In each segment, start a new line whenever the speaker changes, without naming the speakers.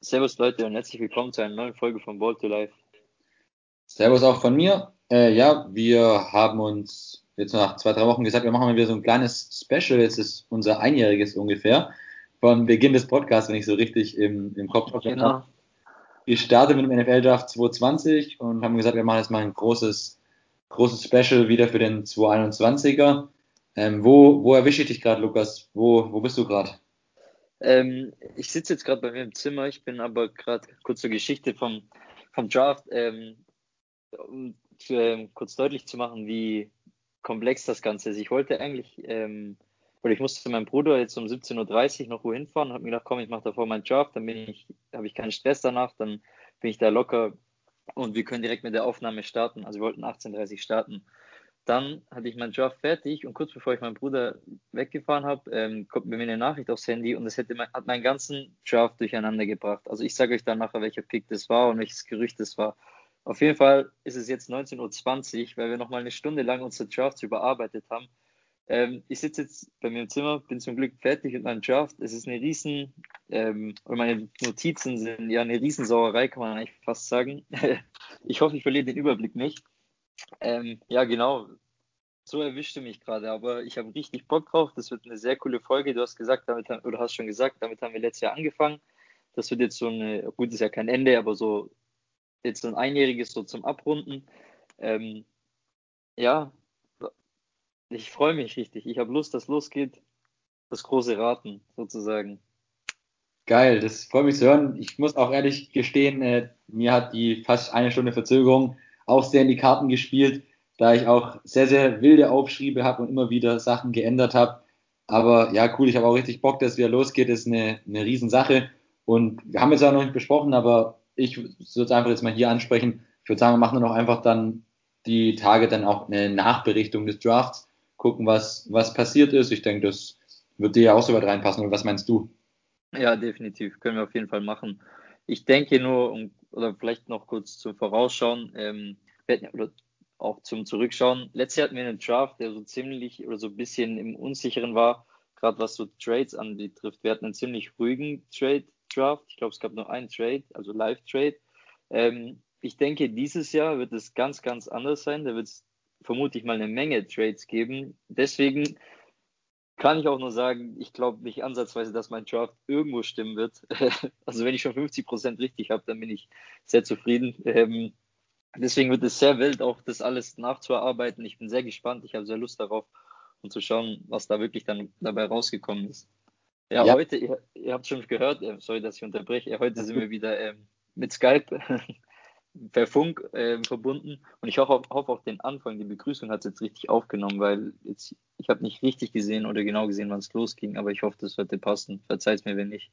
Servus Leute und herzlich willkommen zu einer neuen Folge von Ball to Life.
Servus auch von mir. Äh, ja, wir haben uns jetzt nach zwei, drei Wochen gesagt, wir machen mal wieder so ein kleines Special. Jetzt ist unser einjähriges ungefähr von Beginn des Podcasts, wenn ich so richtig im, im Kopf habe. Genau. Wir starten mit dem NFL-Draft 2020 und haben gesagt, wir machen jetzt mal ein großes, großes Special wieder für den 221er. Ähm, wo, wo erwische ich dich gerade, Lukas? Wo, wo bist du gerade?
Ähm, ich sitze jetzt gerade bei mir im Zimmer, ich bin aber gerade kurz zur Geschichte vom, vom Draft, ähm, um ähm, kurz deutlich zu machen, wie komplex das Ganze ist. Ich wollte eigentlich, ähm, oder ich musste meinem Bruder jetzt um 17.30 Uhr noch wohin fahren, habe mir gedacht, komm, ich mache davor meinen Draft, dann ich, habe ich keinen Stress danach, dann bin ich da locker und wir können direkt mit der Aufnahme starten. Also wir wollten 18.30 Uhr starten. Dann hatte ich meinen Draft fertig und kurz bevor ich meinen Bruder weggefahren habe, ähm, kommt mir eine Nachricht aufs Handy und das hätte mein, hat meinen ganzen Draft durcheinander gebracht. Also ich sage euch dann nachher, welcher Pick das war und welches Gerücht das war. Auf jeden Fall ist es jetzt 19.20 Uhr, weil wir nochmal eine Stunde lang unsere Drafts überarbeitet haben. Ähm, ich sitze jetzt bei mir im Zimmer, bin zum Glück fertig mit meinem Draft. Es ist eine riesen, ähm, meine Notizen sind ja eine Riesensauerei, kann man eigentlich fast sagen. ich hoffe, ich verliere den Überblick nicht. Ähm, ja, genau. So erwischte mich gerade, aber ich habe richtig Bock drauf. Das wird eine sehr coole Folge. Du hast gesagt, damit oder hast schon gesagt, damit haben wir letztes Jahr angefangen. Das wird jetzt so eine, gut, ist ja kein Ende, aber so jetzt so ein einjähriges so zum Abrunden. Ähm, ja, ich freue mich richtig. Ich habe Lust, dass losgeht. Das große Raten sozusagen.
Geil, das freut mich zu hören. Ich muss auch ehrlich gestehen, äh, mir hat die fast eine Stunde Verzögerung auch sehr in die Karten gespielt, da ich auch sehr, sehr wilde Aufschriebe habe und immer wieder Sachen geändert habe. Aber ja, cool, ich habe auch richtig Bock, dass wieder losgeht. Das ist eine, eine Riesensache. Und wir haben jetzt auch noch nicht besprochen, aber ich würde es einfach jetzt mal hier ansprechen. Ich würde sagen, wir machen noch einfach dann die Tage dann auch eine Nachberichtung des Drafts, gucken, was, was passiert ist. Ich denke, das wird dir ja auch so weit reinpassen. Oder was meinst du?
Ja, definitiv. Können wir auf jeden Fall machen. Ich denke nur, oder vielleicht noch kurz zum Vorausschauen, ähm, oder auch zum Zurückschauen. Letztes Jahr hatten wir einen Draft, der so ziemlich oder so ein bisschen im Unsicheren war, gerade was so Trades anbetrifft. Wir hatten einen ziemlich ruhigen Trade Draft. Ich glaube, es gab nur einen Trade, also Live Trade. Ähm, ich denke, dieses Jahr wird es ganz, ganz anders sein. Da wird es vermutlich mal eine Menge Trades geben. Deswegen kann ich auch nur sagen, ich glaube nicht ansatzweise, dass mein Draft irgendwo stimmen wird. also wenn ich schon 50 Prozent richtig habe, dann bin ich sehr zufrieden. Ähm, deswegen wird es sehr wild, auch das alles nachzuarbeiten. Ich bin sehr gespannt. Ich habe sehr Lust darauf und zu schauen, was da wirklich dann dabei rausgekommen ist. Ja, ja. heute, ihr, ihr habt schon gehört, äh, sorry, dass ich unterbreche, heute sind wir wieder ähm, mit Skype per Funk äh, verbunden und ich hoffe, hoffe auch den Anfang, die Begrüßung hat es jetzt richtig aufgenommen, weil jetzt ich habe nicht richtig gesehen oder genau gesehen, wann es losging, aber ich hoffe, das sollte passen. Verzeiht mir, wenn nicht.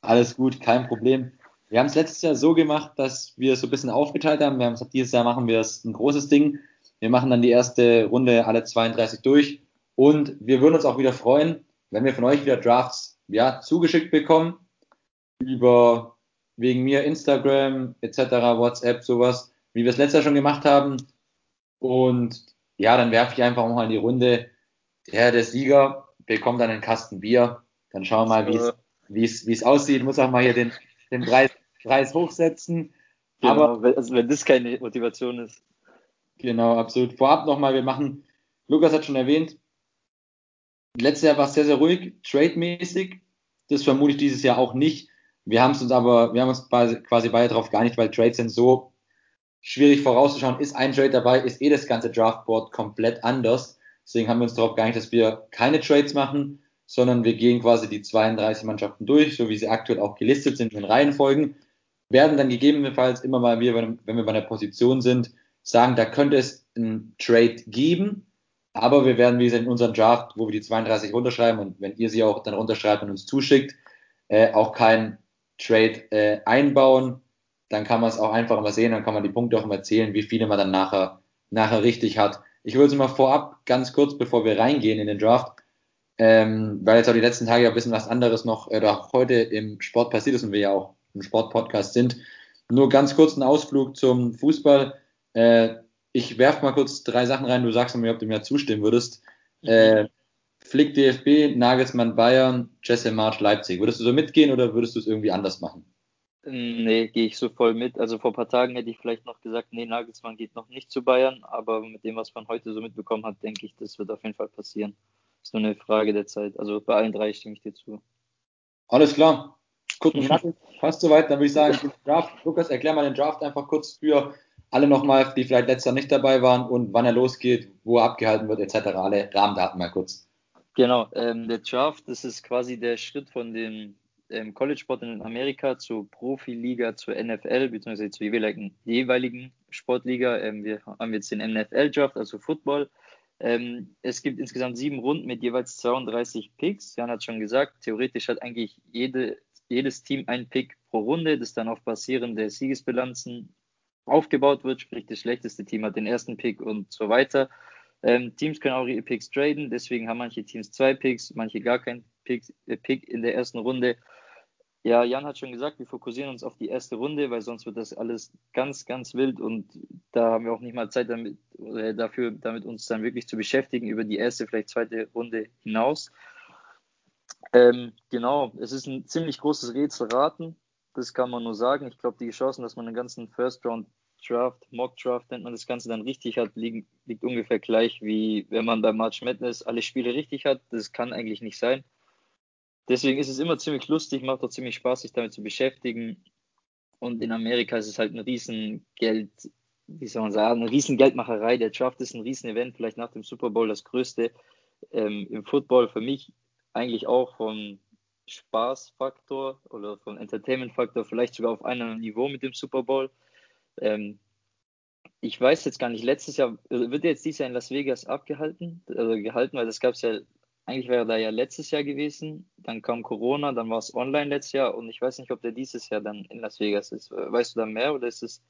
Alles gut, kein Problem. Wir haben es letztes Jahr so gemacht, dass wir es so ein bisschen aufgeteilt haben. Wir haben gesagt, dieses Jahr machen wir es ein großes Ding. Wir machen dann die erste Runde alle 32 durch und wir würden uns auch wieder freuen, wenn wir von euch wieder Drafts ja, zugeschickt bekommen über wegen mir Instagram etc., WhatsApp, sowas, wie wir es letztes Jahr schon gemacht haben. Und ja, dann werfe ich einfach mal in die Runde. Der, der Sieger bekommt dann einen Kasten Bier. Dann schauen wir mal, wie es wie es aussieht. Muss auch mal hier den, den Preis, Preis hochsetzen.
Genau, Aber also wenn das keine Motivation ist.
Genau, absolut. Vorab nochmal, wir machen, Lukas hat schon erwähnt, letztes Jahr war es sehr, sehr ruhig, trade-mäßig. Das vermute ich dieses Jahr auch nicht. Wir haben es uns aber, wir haben uns quasi beide darauf geeinigt, weil Trades sind so schwierig vorauszuschauen. Ist ein Trade dabei, ist eh das ganze Draftboard komplett anders. Deswegen haben wir uns darauf geeinigt, dass wir keine Trades machen, sondern wir gehen quasi die 32 Mannschaften durch, so wie sie aktuell auch gelistet sind in Reihenfolgen. Werden dann gegebenenfalls immer mal wieder, wenn wir bei einer Position sind, sagen, da könnte es einen Trade geben, aber wir werden, wie gesagt, in unserem Draft, wo wir die 32 runterschreiben und wenn ihr sie auch dann runterschreibt und uns zuschickt, äh, auch kein Trade äh, einbauen. Dann kann man es auch einfach mal sehen, dann kann man die Punkte auch immer zählen, wie viele man dann nachher, nachher richtig hat. Ich würde es mal vorab, ganz kurz, bevor wir reingehen in den Draft, ähm, weil jetzt auch die letzten Tage ja ein bisschen was anderes noch, oder auch heute im Sport passiert ist und wir ja auch im Sportpodcast sind. Nur ganz kurz ein Ausflug zum Fußball. Äh, ich werfe mal kurz drei Sachen rein, du sagst mir, ob du mir zustimmen würdest. Mhm. Äh, Flick DFB, Nagelsmann Bayern, Jesse March Leipzig. Würdest du so mitgehen oder würdest du es irgendwie anders machen?
Nee, gehe ich so voll mit. Also vor ein paar Tagen hätte ich vielleicht noch gesagt, nee, Nagelsmann geht noch nicht zu Bayern, aber mit dem, was man heute so mitbekommen hat, denke ich, das wird auf jeden Fall passieren. Ist nur eine Frage der Zeit. Also bei allen drei stimme ich dir zu.
Alles klar. Kurz und knackig, fast soweit. Dann würde ich sagen, Draft. Lukas, erklär mal den Draft einfach kurz für alle nochmal, die vielleicht letzter nicht dabei waren und wann er losgeht, wo er abgehalten wird, etc. Alle Rahmendaten mal kurz.
Genau, ähm, der Draft, das ist quasi der Schritt von dem ähm, College-Sport in Amerika zur Profiliga, zur NFL, beziehungsweise zur jeweiligen, jeweiligen Sportliga. Ähm, wir haben jetzt den NFL-Draft, also Football. Ähm, es gibt insgesamt sieben Runden mit jeweils 32 Picks. Jan hat schon gesagt, theoretisch hat eigentlich jede, jedes Team einen Pick pro Runde, das dann auf Basieren der Siegesbilanzen aufgebaut wird, sprich das schlechteste Team hat den ersten Pick und so weiter. Ähm, Teams können auch ihre Picks traden, deswegen haben manche Teams zwei Picks, manche gar keinen Pick, äh, Pick in der ersten Runde. Ja, Jan hat schon gesagt, wir fokussieren uns auf die erste Runde, weil sonst wird das alles ganz, ganz wild und da haben wir auch nicht mal Zeit damit, äh, dafür, damit uns dann wirklich zu beschäftigen über die erste, vielleicht zweite Runde hinaus. Ähm, genau, es ist ein ziemlich großes Rätselraten, das kann man nur sagen. Ich glaube, die Chancen, dass man einen ganzen First Round Draft, Mock Draft nennt man das Ganze dann richtig hat, liegt, liegt ungefähr gleich wie wenn man bei March Madness alle Spiele richtig hat. Das kann eigentlich nicht sein. Deswegen ist es immer ziemlich lustig, macht auch ziemlich Spaß, sich damit zu beschäftigen. Und in Amerika ist es halt ein Riesengeld, wie soll man sagen, eine Riesengeldmacherei. Der Draft ist ein Riesenevent, vielleicht nach dem Super Bowl das größte ähm, im Football. Für mich eigentlich auch vom Spaßfaktor oder vom Entertainment-Faktor vielleicht sogar auf einem Niveau mit dem Super Bowl. Ähm, ich weiß jetzt gar nicht, letztes Jahr, wird jetzt dieses Jahr in Las Vegas abgehalten, also gehalten, weil das gab es ja eigentlich wäre er da ja letztes Jahr gewesen, dann kam Corona, dann war es online letztes Jahr und ich weiß nicht, ob der dieses Jahr dann in Las Vegas ist. Weißt du da mehr oder ist es?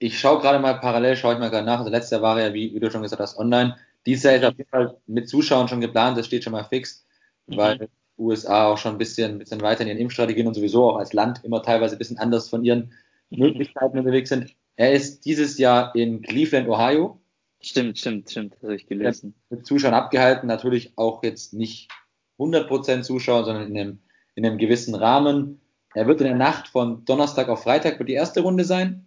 Ich schaue gerade mal parallel, schaue ich mal gerade nach. Also letztes Jahr war ja, wie, wie du schon gesagt hast, online. Dieses Jahr ist auf jeden Fall mit Zuschauern schon geplant, das steht schon mal fix, mhm. weil USA auch schon ein bisschen, ein bisschen weiter in ihren Impfstrategien und sowieso auch als Land immer teilweise ein bisschen anders von ihren Möglichkeiten unterwegs sind. Er ist dieses Jahr in Cleveland, Ohio.
Stimmt, stimmt, stimmt, das habe ich gelesen.
Mit Zuschauern abgehalten, natürlich auch jetzt nicht 100% Zuschauer, sondern in einem, in einem gewissen Rahmen. Er wird in der Nacht von Donnerstag auf Freitag wird die erste Runde sein.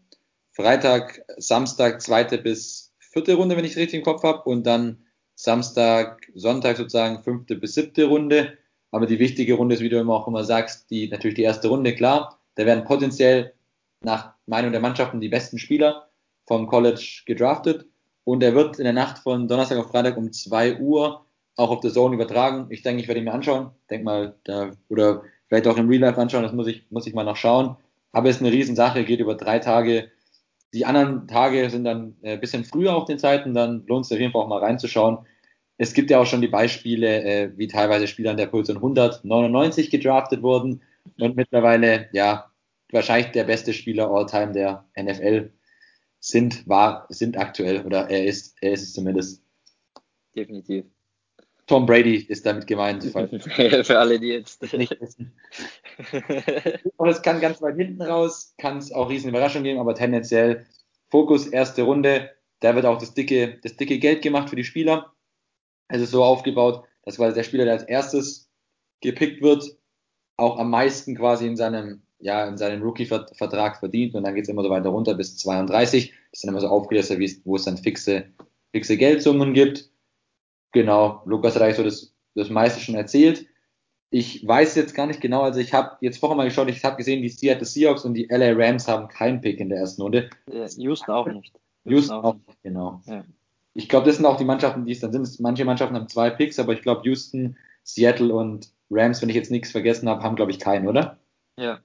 Freitag, Samstag, zweite bis vierte Runde, wenn ich es richtig im Kopf habe. Und dann Samstag, Sonntag sozusagen fünfte bis siebte Runde. Aber die wichtige Runde ist, wie du immer auch immer sagst, die, natürlich die erste Runde, klar. Da werden potenziell nach Meinung der Mannschaften die besten Spieler vom College gedraftet. Und er wird in der Nacht von Donnerstag auf Freitag um 2 Uhr auch auf der Zone übertragen. Ich denke, ich werde ihn mir anschauen. Denk mal, da, oder vielleicht auch im Real Life anschauen. Das muss ich, muss ich mal noch schauen. Aber es ist eine Riesensache, geht über drei Tage. Die anderen Tage sind dann ein bisschen früher auf den Zeiten, dann lohnt es auf jeden Fall auch mal reinzuschauen. Es gibt ja auch schon die Beispiele, äh, wie teilweise Spieler an der Position 199 gedraftet wurden und mittlerweile, ja, wahrscheinlich der beste Spieler all time der NFL sind, war, sind aktuell oder er ist, er ist es zumindest.
Definitiv.
Tom Brady ist damit gemeint.
Für alle, die jetzt nicht wissen.
Und es kann ganz weit hinten raus, kann es auch riesen Überraschungen geben, aber tendenziell Fokus erste Runde. Da wird auch das dicke, das dicke Geld gemacht für die Spieler. Es ist so aufgebaut, dass quasi der Spieler, der als erstes gepickt wird, auch am meisten quasi in seinem ja, in seinem Rookie-Vertrag verdient und dann geht es immer so weiter runter bis 32. Das ist dann immer so aufgelistet, wo es dann fixe, fixe Geldsummen gibt. Genau, Lukas hat eigentlich so das, das meiste schon erzählt. Ich weiß jetzt gar nicht genau, also ich habe jetzt vorher mal geschaut, ich habe gesehen, die Seattle Seahawks und die LA Rams haben keinen Pick in der ersten Runde.
Houston auch nicht.
Houston, auch nicht, genau. Ja. Ich glaube, das sind auch die Mannschaften, die es dann sind. Manche Mannschaften haben zwei Picks, aber ich glaube, Houston, Seattle und Rams, wenn ich jetzt nichts vergessen habe, haben, glaube ich, keinen, oder?
Ja,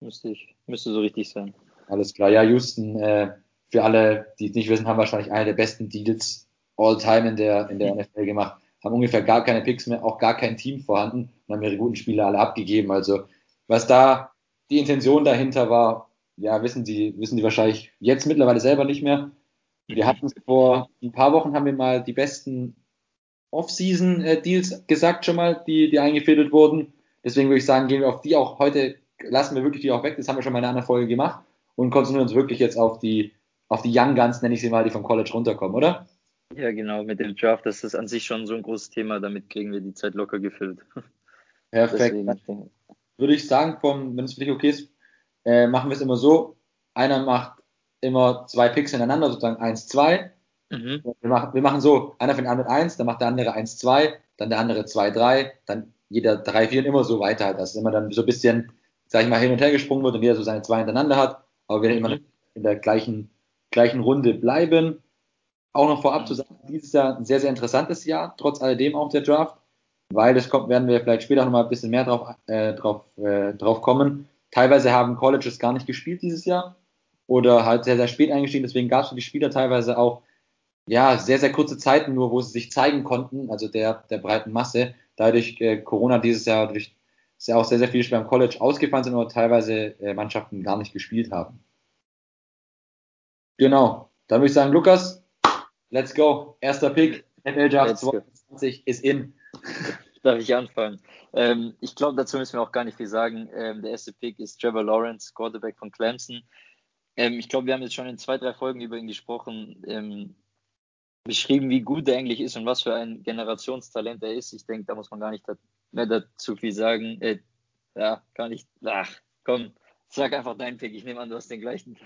Müsste, ich, müsste so richtig sein.
Alles klar. Ja, Houston, äh, für alle, die es nicht wissen, haben wahrscheinlich eine der besten Deals all time in der, in der NFL gemacht. Haben ungefähr gar keine Picks mehr, auch gar kein Team vorhanden und haben ihre guten Spieler alle abgegeben. Also, was da die Intention dahinter war, ja, wissen Sie, wissen Sie wahrscheinlich jetzt mittlerweile selber nicht mehr. Wir hatten es vor ein paar Wochen, haben wir mal die besten Off-Season-Deals gesagt schon mal, die, die eingefädelt wurden. Deswegen würde ich sagen, gehen wir auf die auch heute lassen wir wirklich die auch weg, das haben wir schon mal in einer anderen Folge gemacht und konzentrieren uns wirklich jetzt auf die, auf die Young Guns, nenne ich sie mal, die vom College runterkommen, oder?
Ja, genau, mit dem Draft, das ist an sich schon so ein großes Thema, damit kriegen wir die Zeit locker gefüllt.
Perfekt. Deswegen, würde ich sagen, vom, wenn es für dich okay ist, äh, machen wir es immer so, einer macht immer zwei Picks hintereinander, sozusagen 1, 2. Mhm. Wir, machen, wir machen so, einer fängt an mit 1, dann macht der andere 1, 2, dann der andere 2, 3, dann jeder 3, 4 und immer so weiter halt, dass immer dann so ein bisschen, sag ich mal, hin und her gesprungen wird und jeder so seine zwei hintereinander hat, aber wir mhm. immer in der gleichen, gleichen Runde bleiben. Auch noch vorab zu sagen, dieses Jahr ein sehr, sehr interessantes Jahr, trotz alledem auch der Draft, weil das kommt, werden wir vielleicht später nochmal ein bisschen mehr drauf, äh, drauf, äh, drauf kommen. Teilweise haben Colleges gar nicht gespielt dieses Jahr oder halt sehr, sehr spät eingestiegen. Deswegen gab es für die Spieler teilweise auch ja, sehr, sehr kurze Zeiten nur, wo sie sich zeigen konnten, also der, der breiten Masse. Dadurch äh, Corona dieses Jahr, durch ist ja auch sehr, sehr viele Spieler am College ausgefallen sind oder teilweise äh, Mannschaften gar nicht gespielt haben. Genau. Dann würde ich sagen, Lukas, let's go. Erster Pick, NFL Draft 2020 ist in.
Darf ich anfangen? Ähm, ich glaube, dazu müssen wir auch gar nicht viel sagen. Ähm, der erste Pick ist Trevor Lawrence, Quarterback von Clemson. Ähm, ich glaube, wir haben jetzt schon in zwei, drei Folgen über ihn gesprochen, ähm, beschrieben, wie gut er eigentlich ist und was für ein Generationstalent er ist. Ich denke, da muss man gar nicht mehr dazu viel sagen. Äh, ja, kann ich. Ach, komm, sag einfach deinen Pick. Ich nehme an, du hast den gleichen.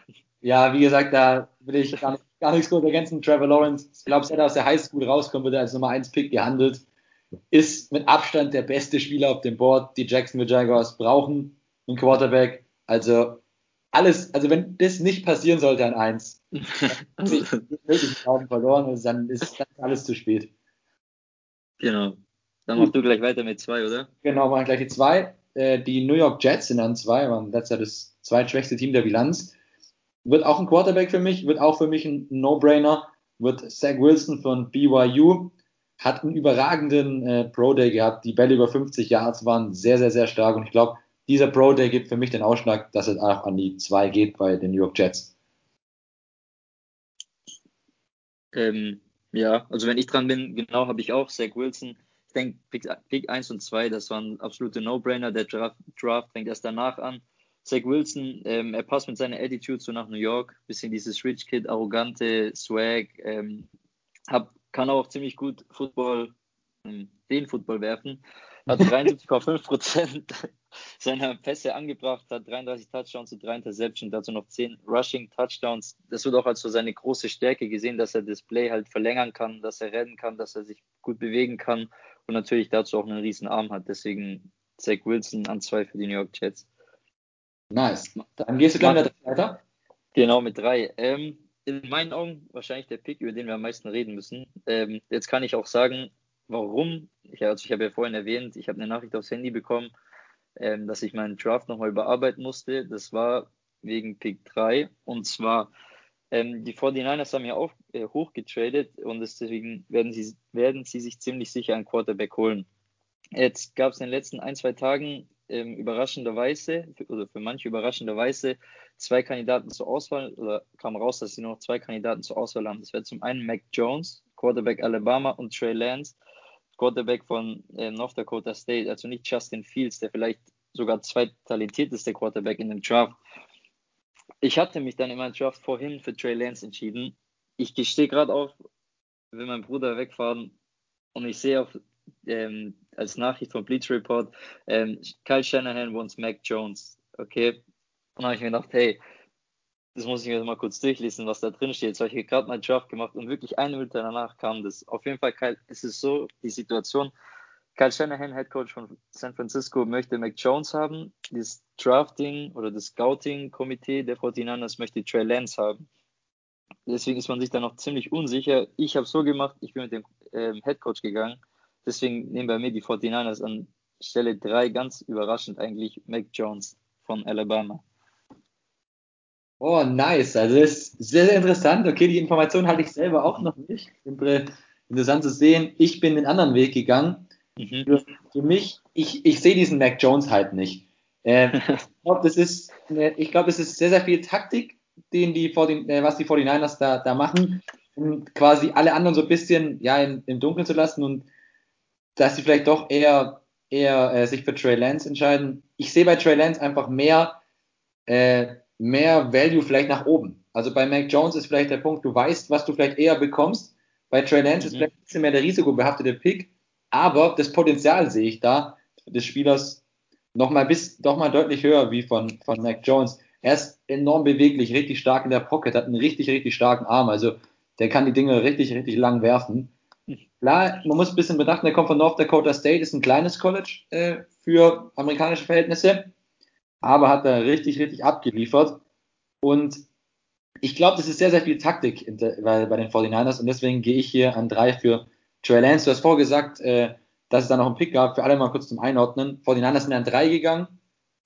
Ja, wie gesagt, da will ich gar, nicht, gar nichts groß ergänzen. Trevor Lawrence, ich glaube, seit er aus der Highschool rauskommt, wird er als Nummer 1 Pick gehandelt. Ist mit Abstand der beste Spieler auf dem Board. Die Jacksonville Jaguars brauchen einen Quarterback. Also alles, also wenn das nicht passieren sollte an eins, dann ist wirklich Glauben verloren und dann ist dann alles zu spät.
Genau. Dann machst du gleich weiter mit zwei, oder?
Genau, machen gleich die zwei. Äh, die New York Jets sind dann zwei, waren letzter das zweitschwächste Team der Bilanz. Wird auch ein Quarterback für mich, wird auch für mich ein No-Brainer. Wird Zach Wilson von BYU. Hat einen überragenden äh, Pro Day gehabt. Die Bälle über 50 Yards waren sehr, sehr, sehr stark. Und ich glaube, dieser Pro Day gibt für mich den Ausschlag, dass es auch an die zwei geht bei den New York Jets.
Ähm, ja, also wenn ich dran bin, genau habe ich auch Zach Wilson. Ich denke, Pick, Pick 1 und 2, das waren absolute No-Brainer. Der Draft, Draft fängt erst danach an. Zach Wilson, ähm, er passt mit seiner Attitude so nach New York. Bisschen dieses Rich Kid, arrogante Swag. Ähm, hab, kann auch ziemlich gut Football, ähm, den Football werfen. Hat 73,5 Prozent seiner Pässe angebracht, hat 33 Touchdowns und 3 Interceptions, dazu noch 10 Rushing Touchdowns. Das wird auch als so seine große Stärke gesehen, dass er das Play halt verlängern kann, dass er rennen kann, dass er sich gut bewegen kann und natürlich dazu auch einen riesen Arm hat. Deswegen Zach Wilson an zwei für die New York Jets.
Nice. Dann gehst du gleich mit weiter.
Genau, mit drei. Ähm, in meinen Augen wahrscheinlich der Pick, über den wir am meisten reden müssen. Ähm, jetzt kann ich auch sagen, warum. Ich, also ich habe ja vorhin erwähnt, ich habe eine Nachricht aufs Handy bekommen ähm, dass ich meinen Draft nochmal überarbeiten musste. Das war wegen Pick 3. Und zwar, ähm, die 49ers haben ja auch äh, hochgetradet und deswegen werden sie, werden sie sich ziemlich sicher einen Quarterback holen. Jetzt gab es in den letzten ein, zwei Tagen ähm, überraschenderweise, oder für manche überraschenderweise, zwei Kandidaten zur Auswahl, oder kam raus, dass sie nur noch zwei Kandidaten zur Auswahl haben. Das wäre zum einen Mac Jones, Quarterback Alabama, und Trey Lance, Quarterback von äh, North Dakota State, also nicht Justin Fields, der vielleicht sogar zweittalentierteste Quarterback in dem Draft. Ich hatte mich dann in meinem Draft vorhin für Trey Lance entschieden. Ich gestehe gerade auf, will mein Bruder wegfahren und ich sehe auf ähm, als Nachricht vom Bleach Report, ähm, Kyle Shanahan wants Mac Jones. Okay. Und habe ich mir gedacht, hey, das muss ich mir mal kurz durchlesen, was da drin steht. Jetzt habe ich gerade mal Draft gemacht und wirklich eine Minute danach kam das. Auf jeden Fall, Kyle, ist es so, die Situation, Kyle Shanahan, Head Coach von San Francisco, möchte Mac Jones haben. Das Drafting oder das Scouting-Komitee der 49ers möchte Trey Lance haben. Deswegen ist man sich da noch ziemlich unsicher. Ich habe so gemacht, ich bin mit dem ähm, Head Coach gegangen. Deswegen nehmen bei mir die 49ers an Stelle 3 ganz überraschend eigentlich Mac Jones von Alabama.
Oh, nice. Also das ist sehr, sehr interessant. Okay, die Information hatte ich selber auch noch nicht. Interessant zu sehen. Ich bin den anderen Weg gegangen. Mhm. Für, für, mich, ich, ich sehe diesen Mac Jones halt nicht. Äh, ich glaube, das ist, ich glaube, es ist sehr, sehr viel Taktik, den die, äh, was die 49ers da, da machen, um quasi alle anderen so ein bisschen ja, in, im Dunkeln zu lassen und dass sie vielleicht doch eher, eher äh, sich für Trey Lance entscheiden. Ich sehe bei Trey Lance einfach mehr, äh, mehr Value vielleicht nach oben. Also bei Mac Jones ist vielleicht der Punkt, du weißt, was du vielleicht eher bekommst. Bei Trey Lance mhm. ist vielleicht ein bisschen mehr der risikobehaftete Pick, aber das Potenzial sehe ich da des Spielers nochmal bis, doch mal deutlich höher wie von, von Mac Jones. Er ist enorm beweglich, richtig stark in der Pocket, hat einen richtig, richtig starken Arm. Also der kann die Dinge richtig, richtig lang werfen. Klar, man muss ein bisschen bedachten, er kommt von North Dakota State, ist ein kleines College äh, für amerikanische Verhältnisse, aber hat da richtig, richtig abgeliefert. Und ich glaube, das ist sehr, sehr viel Taktik bei, bei den 49ers und deswegen gehe ich hier an drei für Trey Lance. Du hast vorher gesagt, äh, dass es da noch einen Pick gab. Für alle mal kurz zum Einordnen. 49ers sind an drei gegangen,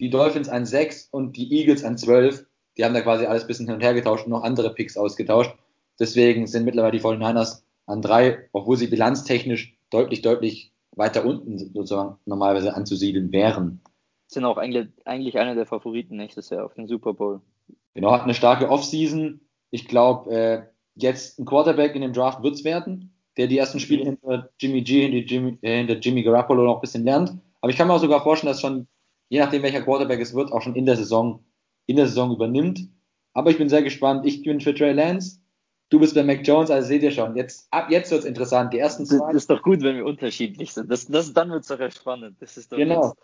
die Dolphins an sechs und die Eagles an zwölf. Die haben da quasi alles ein bisschen hin und her getauscht und noch andere Picks ausgetauscht. Deswegen sind mittlerweile die 49ers an drei, obwohl sie bilanztechnisch deutlich, deutlich weiter unten sozusagen normalerweise anzusiedeln wären.
Sind auch eigentlich, eigentlich einer der Favoriten nächstes Jahr auf den Super Bowl.
Genau, hat eine starke Offseason. Ich glaube, äh, jetzt ein Quarterback in dem Draft wird's werden, der die ersten Spiele mhm. hinter Jimmy G, hinter Jimmy, äh, hinter Jimmy Garoppolo noch ein bisschen lernt. Aber ich kann mir auch sogar vorstellen, dass schon, je nachdem welcher Quarterback es wird, auch schon in der Saison, in der Saison übernimmt. Aber ich bin sehr gespannt. Ich bin für Trey Lance. Du bist bei Mac Jones, also seht ihr schon. Jetzt, ab jetzt wird's interessant. Die ersten
zwei. Das ist doch gut, wenn wir unterschiedlich sind. Das, das, dann wird's doch spannend. Das ist doch
genau. Jetzt.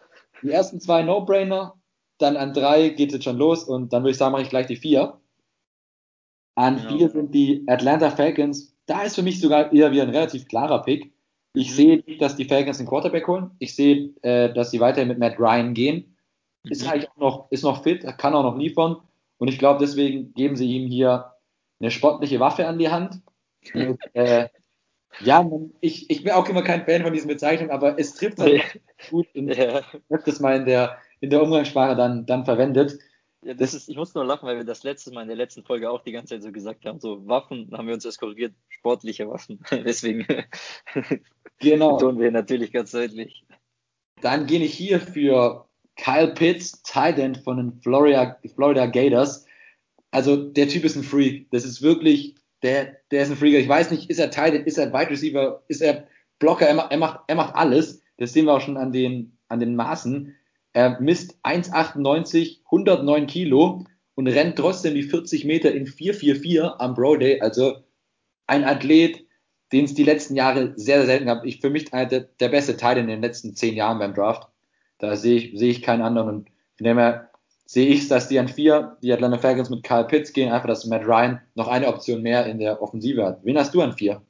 Die ersten zwei No-Brainer. Dann an drei geht es jetzt schon los und dann würde ich sagen, mache ich gleich die vier. An genau. vier sind die Atlanta Falcons. Da ist für mich sogar eher wieder ein relativ klarer Pick. Ich mhm. sehe nicht, dass die Falcons den Quarterback holen. Ich sehe, äh, dass sie weiterhin mit Matt Ryan gehen. Ist mhm. eigentlich auch noch, ist noch fit, kann auch noch liefern. Und ich glaube, deswegen geben sie ihm hier eine sportliche Waffe an die Hand. Und, äh, ja, ich, ich bin auch immer kein Fan von diesen Bezeichnungen, aber es trifft halt gut und ja. das mal in der, in der Umgangssprache dann, dann verwendet.
Ja, das ist, ich muss nur lachen, weil wir das letzte Mal in der letzten Folge auch die ganze Zeit so gesagt haben, so Waffen, haben wir uns das korrigiert, sportliche Waffen. Deswegen genau. tun wir natürlich ganz deutlich.
Dann gehe ich hier für Kyle Pitts, Tight End von den Florida, Florida Gators. Also der Typ ist ein Freak. Das ist wirklich, der, der ist ein Freak. Ich weiß nicht, ist er Tight End, ist er Wide Receiver, ist er Blocker, er, er, macht, er macht alles. Das sehen wir auch schon an den, an den Maßen. Er misst 1,98, 109 Kilo und rennt trotzdem die 40 Meter in 4,44 am Bro Day. Also ein Athlet, den es die letzten Jahre sehr, sehr selten gab. Ich für mich einer der, der beste Teil in den letzten zehn Jahren beim Draft. Da sehe ich, sehe ich keinen anderen. Und von dem her sehe ich, dass die an vier, die Atlanta Falcons mit Kyle Pitts gehen, einfach, dass Matt Ryan noch eine Option mehr in der Offensive hat. Wen hast du an vier?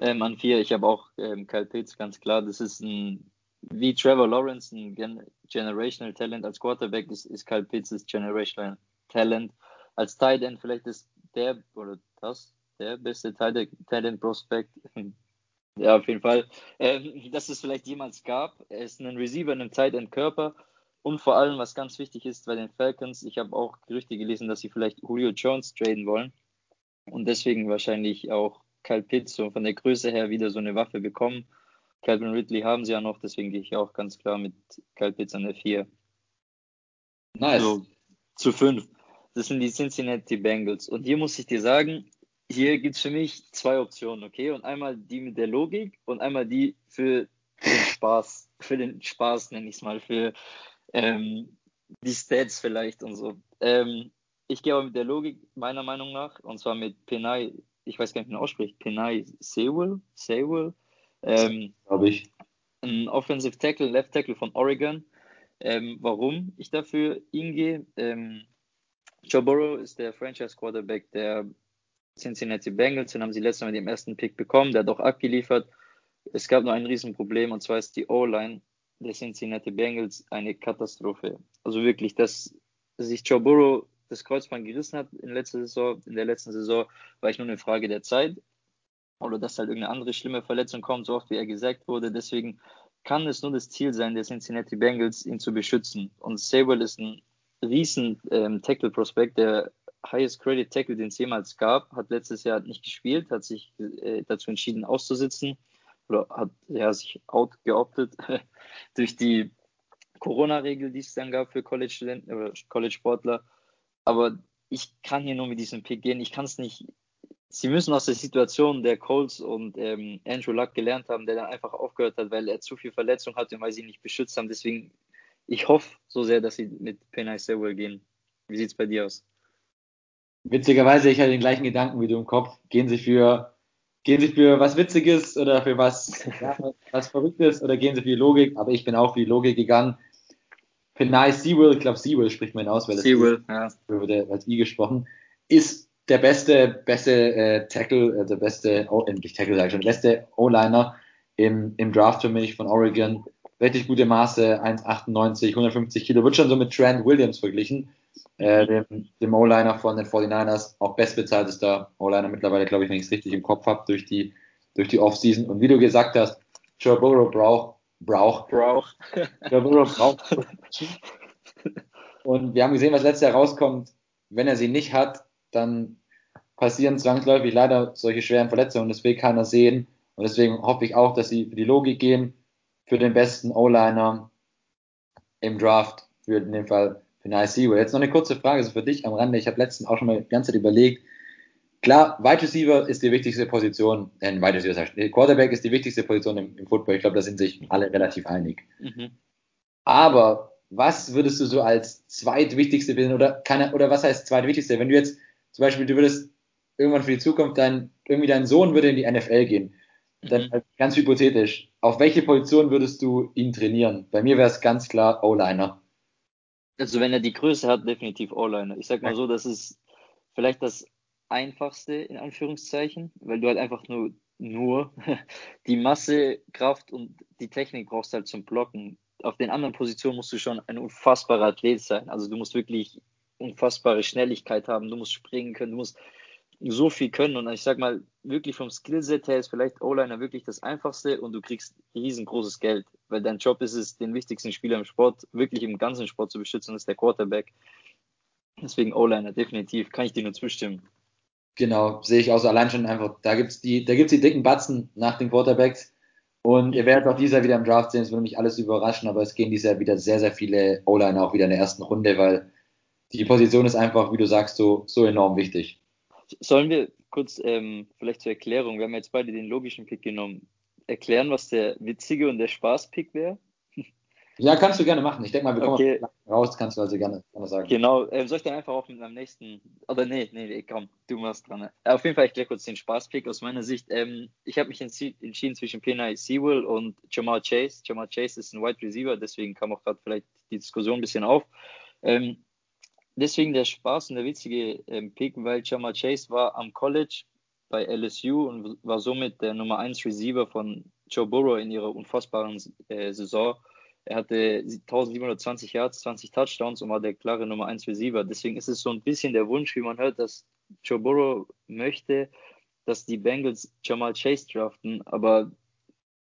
Ähm, an vier, ich habe auch ähm, Kyle Pitts, ganz klar. Das ist ein wie Trevor Lawrence ein Gen Generational Talent als Quarterback ist, ist Kyle Pitts das Generational Talent. Als Tight End vielleicht ist der oder das der beste Talent Prospect. ja, auf jeden Fall. Ähm, dass es vielleicht jemals gab. Er ist ein Receiver in einem Tight End Körper. Und vor allem, was ganz wichtig ist bei den Falcons, ich habe auch Gerüchte gelesen, dass sie vielleicht Julio Jones traden wollen. Und deswegen wahrscheinlich auch Kyle Pitts so von der Größe her wieder so eine Waffe bekommen Calvin Ridley haben sie ja noch, deswegen gehe ich auch ganz klar mit Kyle Pitts an der 4. Nice. So, zu 5. Das sind die Cincinnati Bengals. Und hier muss ich dir sagen, hier gibt es für mich zwei Optionen, okay? Und einmal die mit der Logik und einmal die für den Spaß. Für den Spaß nenne ich es mal, für ähm, die Stats vielleicht und so. Ähm, ich gehe aber mit der Logik meiner Meinung nach, und zwar mit Penai, ich weiß gar nicht, wie man ausspricht, Penai Sewell, Sewell, ähm, Glaube ich. Ein Offensive Tackle, Left Tackle von Oregon. Ähm, warum ich dafür ihn gehe? Ähm, Joe Burrow ist der Franchise Quarterback der Cincinnati Bengals. Den haben sie letztes Mal mit dem ersten Pick bekommen. Der hat auch abgeliefert. Es gab nur ein Riesenproblem und zwar ist die O-Line der Cincinnati Bengals eine Katastrophe. Also wirklich, dass sich Joe Burrow das Kreuzband gerissen hat in, letzter Saison, in der letzten Saison, war ich nur eine Frage der Zeit oder dass halt irgendeine andere schlimme Verletzung kommt, so oft wie er gesagt wurde. Deswegen kann es nur das Ziel sein, der Cincinnati Bengals ihn zu beschützen. Und Sable ist ein riesen ähm, Tackle-Prospekt, der Highest Credit Tackle, den es jemals gab, hat letztes Jahr nicht gespielt, hat sich äh, dazu entschieden auszusitzen oder hat ja, sich outgeoptet durch die Corona-Regel, die es dann gab für College-Studenten College-Sportler. Aber ich kann hier nur mit diesem Pick gehen. Ich kann es nicht sie müssen aus der Situation der Colts und ähm, Andrew Luck gelernt haben, der dann einfach aufgehört hat, weil er zu viel Verletzung hatte und weil sie ihn nicht beschützt haben. Deswegen, ich hoffe so sehr, dass sie mit Penny Sewell gehen. Wie sieht es bei dir aus?
Witzigerweise, ich hatte den gleichen Gedanken wie du im Kopf. Gehen sie für, gehen sie für was Witziges oder für was, was Verrücktes oder gehen sie für die Logik? Aber ich bin auch für die Logik gegangen. Penai Sewell, ich glaube Sewell spricht man aus, weil das
Sewell, ja.
wurde als I gesprochen, ist der beste, beste äh, Tackle, äh, der beste, oh, nicht Tackle sag ich schon, der beste O-Liner im, im Draft für mich von Oregon. Richtig gute Maße, 1,98, 150 Kilo, wird schon so mit Trent Williams verglichen, äh, dem, dem O-Liner von den 49ers, auch bestbezahltester O-Liner mittlerweile, glaube ich, wenn ich es richtig im Kopf habe, durch die, durch die Offseason. Und wie du gesagt hast, Joe Burrow braucht, braucht,
braucht,
Joe Burrow braucht. Und wir haben gesehen, was letztes Jahr rauskommt. Wenn er sie nicht hat, dann passieren zwangsläufig leider solche schweren Verletzungen. Das will keiner sehen. Und deswegen hoffe ich auch, dass sie für die Logik gehen, für den besten O-Liner im Draft, für in dem Fall für Nice Sewell. Jetzt noch eine kurze Frage so für dich am Rande. Ich habe letztens auch schon mal die ganze Zeit überlegt. Klar, Wide Receiver ist die wichtigste Position, äh, Wide Receiver, das heißt, Quarterback ist die wichtigste Position im, im Football. Ich glaube, da sind sich alle relativ einig. Mhm. Aber was würdest du so als zweitwichtigste oder keine, oder was heißt zweitwichtigste? Wenn du jetzt zum Beispiel, du würdest irgendwann für die Zukunft dein, irgendwie dein Sohn würde in die NFL gehen, dann mhm. ganz hypothetisch, auf welche Position würdest du ihn trainieren? Bei mir wäre es ganz klar O-Liner.
Also wenn er die Größe hat, definitiv O-Liner. Ich sag mal so, das ist vielleicht das einfachste in Anführungszeichen, weil du halt einfach nur nur die Masse, Kraft und die Technik brauchst halt zum Blocken. Auf den anderen Positionen musst du schon ein unfassbarer Athlet sein. Also du musst wirklich unfassbare Schnelligkeit haben, du musst springen können, du musst so viel können. Und ich sag mal, wirklich vom Skillset her ist vielleicht O-Liner wirklich das einfachste und du kriegst riesengroßes Geld, weil dein Job ist es, den wichtigsten Spieler im Sport, wirklich im ganzen Sport zu beschützen, ist der Quarterback. Deswegen O-Liner, definitiv, kann ich dir nur zustimmen.
Genau, sehe ich auch so allein schon einfach, da gibt's die, da gibt's die dicken Batzen nach den Quarterbacks. Und ihr werdet auch dieses Jahr wieder im Draft sehen, es würde mich alles überraschen, aber es gehen dieses Jahr wieder sehr, sehr viele O-Liner auch wieder in der ersten Runde, weil die Position ist einfach, wie du sagst, so, so enorm wichtig.
Sollen wir kurz ähm, vielleicht zur Erklärung, wir haben jetzt beide den logischen Pick genommen, erklären, was der witzige und der Spaß-Pick wäre?
Ja, kannst du gerne machen. Ich denke mal, wir kommen okay. raus, kannst du also gerne, gerne sagen.
Genau, ähm, soll ich dann einfach auch mit meinem nächsten, oder nee, nee, komm, du machst dran. Äh, auf jeden Fall, ich erkläre kurz den Spaß-Pick aus meiner Sicht. Ähm, ich habe mich entschieden zwischen Penai Sewell und Jamal Chase. Jamal Chase ist ein Wide Receiver, deswegen kam auch gerade vielleicht die Diskussion ein bisschen auf. Ähm, deswegen der Spaß und der witzige ähm, Pick, weil Jamal Chase war am College bei LSU und war somit der Nummer 1 Receiver von Joe Burrow in ihrer unfassbaren äh, Saison. Er hatte 1720 Yards, 20 Touchdowns und war der klare Nummer 1 Receiver. Deswegen ist es so ein bisschen der Wunsch, wie man hört, dass Joe Burrow möchte, dass die Bengals Jamal Chase draften, aber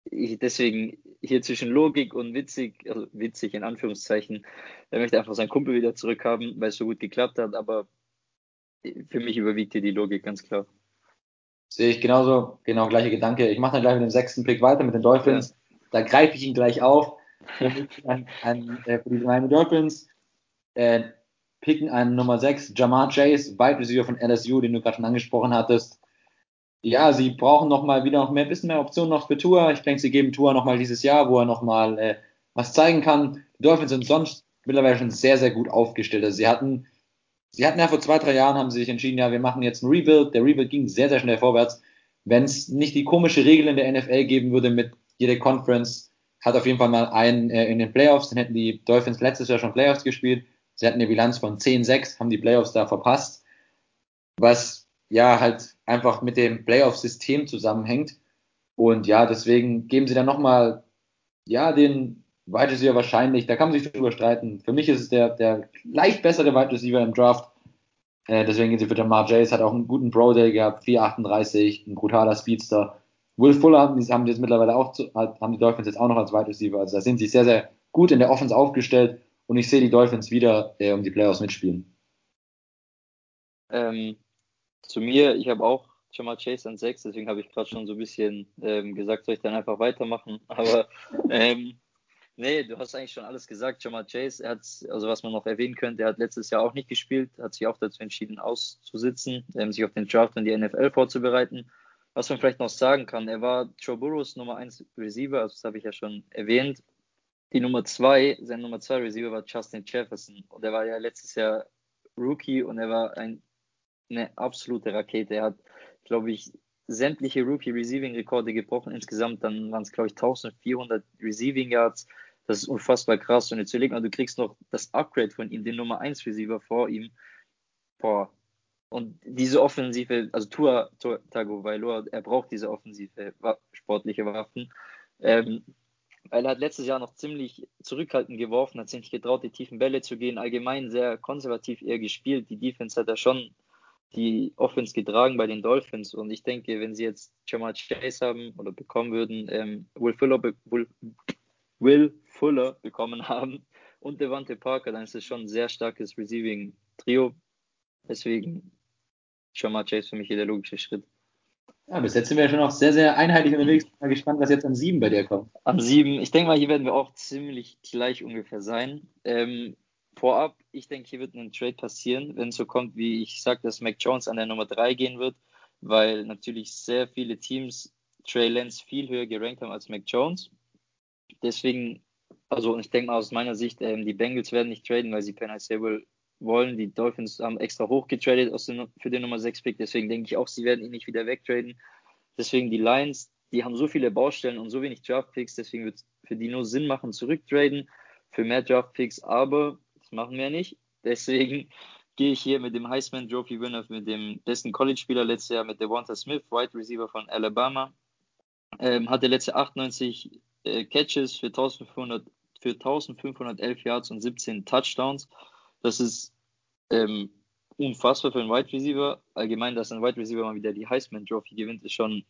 ich, deswegen hier zwischen Logik und witzig, also witzig in Anführungszeichen, er möchte einfach seinen Kumpel wieder zurückhaben, weil es so gut geklappt hat, aber für mich überwiegt hier die Logik ganz klar.
Sehe ich genauso, genau gleiche Gedanke. Ich mache dann gleich mit dem sechsten Pick weiter mit den Dolphins. Ja. Da greife ich ihn gleich auf. an, an, äh, für die Miami Dolphins äh, picken an Nummer 6 Jamar Chase, Wide Receiver von LSU, den du gerade schon angesprochen hattest ja, sie brauchen noch mal wieder noch mehr, bisschen mehr Optionen noch für Tour. Ich denke, sie geben Tour noch mal dieses Jahr, wo er noch mal äh, was zeigen kann. Die Dolphins sind sonst mittlerweile schon sehr, sehr gut aufgestellt. Also sie hatten, sie hatten ja vor zwei, drei Jahren haben sie sich entschieden, ja, wir machen jetzt ein Rebuild. Der Rebuild ging sehr, sehr schnell vorwärts. Wenn es nicht die komische Regel in der NFL geben würde mit jeder Conference hat auf jeden Fall mal einen äh, in den Playoffs, dann hätten die Dolphins letztes Jahr schon Playoffs gespielt. Sie hatten eine Bilanz von 10-6, haben die Playoffs da verpasst. Was ja halt einfach mit dem Playoff-System zusammenhängt. Und ja, deswegen geben sie dann nochmal, ja, den Wide Receiver wahrscheinlich, da kann man sich drüber streiten. Für mich ist es der, der leicht bessere Wide Receiver im Draft. Äh, deswegen gehen sie für Jamar Chase, hat auch einen guten Pro Day gehabt, 4,38, ein brutaler Speedster. Will Fuller haben die, haben die jetzt mittlerweile auch, zu, haben die Dolphins jetzt auch noch als Wide Receiver. Also da sind sie sehr, sehr gut in der Offense aufgestellt und ich sehe die Dolphins wieder äh, um die Playoffs mitspielen.
Ähm, zu mir, ich habe auch schon mal Chase an 6, deswegen habe ich gerade schon so ein bisschen ähm, gesagt, soll ich dann einfach weitermachen. Aber ähm, nee, du hast eigentlich schon alles gesagt. Jamal Chase, er hat, also was man noch erwähnen könnte, er hat letztes Jahr auch nicht gespielt, hat sich auch dazu entschieden, auszusitzen, ähm, sich auf den Draft und die NFL vorzubereiten. Was man vielleicht noch sagen kann, er war Joe Burrows Nummer 1 Receiver, also das habe ich ja schon erwähnt. Die Nummer 2, sein Nummer 2 Receiver war Justin Jefferson und er war ja letztes Jahr Rookie und er war ein eine absolute Rakete. Er hat, glaube ich, sämtliche Rookie Receiving Rekorde gebrochen. Insgesamt dann waren es, glaube ich, 1400 Receiving Yards, Das ist unfassbar krass. Und jetzt überleg mal, du kriegst noch das Upgrade von ihm, den Nummer 1 Receiver vor ihm. Boah. Und diese Offensive, also Tua, Tua Tagovailoa, er braucht diese offensive sportliche Waffen. Ähm, weil er hat letztes Jahr noch ziemlich zurückhaltend geworfen, hat sich nicht getraut, die tiefen Bälle zu gehen, allgemein sehr konservativ eher gespielt. Die Defense hat er schon die Offense getragen bei den Dolphins und ich denke, wenn sie jetzt Jamal Chase haben oder bekommen würden, ähm, Will, Fuller Will, Will Fuller bekommen haben und Devante Parker, dann ist es schon ein sehr starkes Receiving Trio. Deswegen Jamal Chase für mich hier der logische Schritt.
Ja, bis jetzt sind wir ja schon noch sehr, sehr einheitlich unterwegs. Bin mal gespannt, was jetzt an sieben bei dir kommt.
An sieben, ich denke mal, hier werden wir auch ziemlich gleich ungefähr sein. Ähm, vorab, ich denke, hier wird ein Trade passieren, wenn es so kommt, wie ich sage, dass Mac Jones an der Nummer drei gehen wird, weil natürlich sehr viele Teams Trey Lance viel höher gerankt haben als Mac Jones. Deswegen, also ich denke mal aus meiner Sicht, ähm, die Bengals werden nicht traden, weil sie Penny Sewell wollen. Die Dolphins haben extra hoch getradet aus den, für den Nummer 6 Pick, deswegen denke ich auch, sie werden ihn nicht wieder wegtraden. Deswegen die Lions, die haben so viele Baustellen und so wenig Draft Picks, deswegen wird es für die nur Sinn machen, zurücktraden für mehr Draft Picks, aber das machen wir nicht. Deswegen gehe ich hier mit dem Heisman Trophy Winner, mit dem besten College-Spieler letztes Jahr, mit Devonta Smith, Wide Receiver von Alabama. Ähm, hatte letzte 98 äh, Catches für 1500, für 1511 Yards und 17 Touchdowns. Das ist ähm, unfassbar für einen Wide Receiver. Allgemein, dass ein Wide Receiver mal wieder die Heisman Trophy gewinnt, ist schon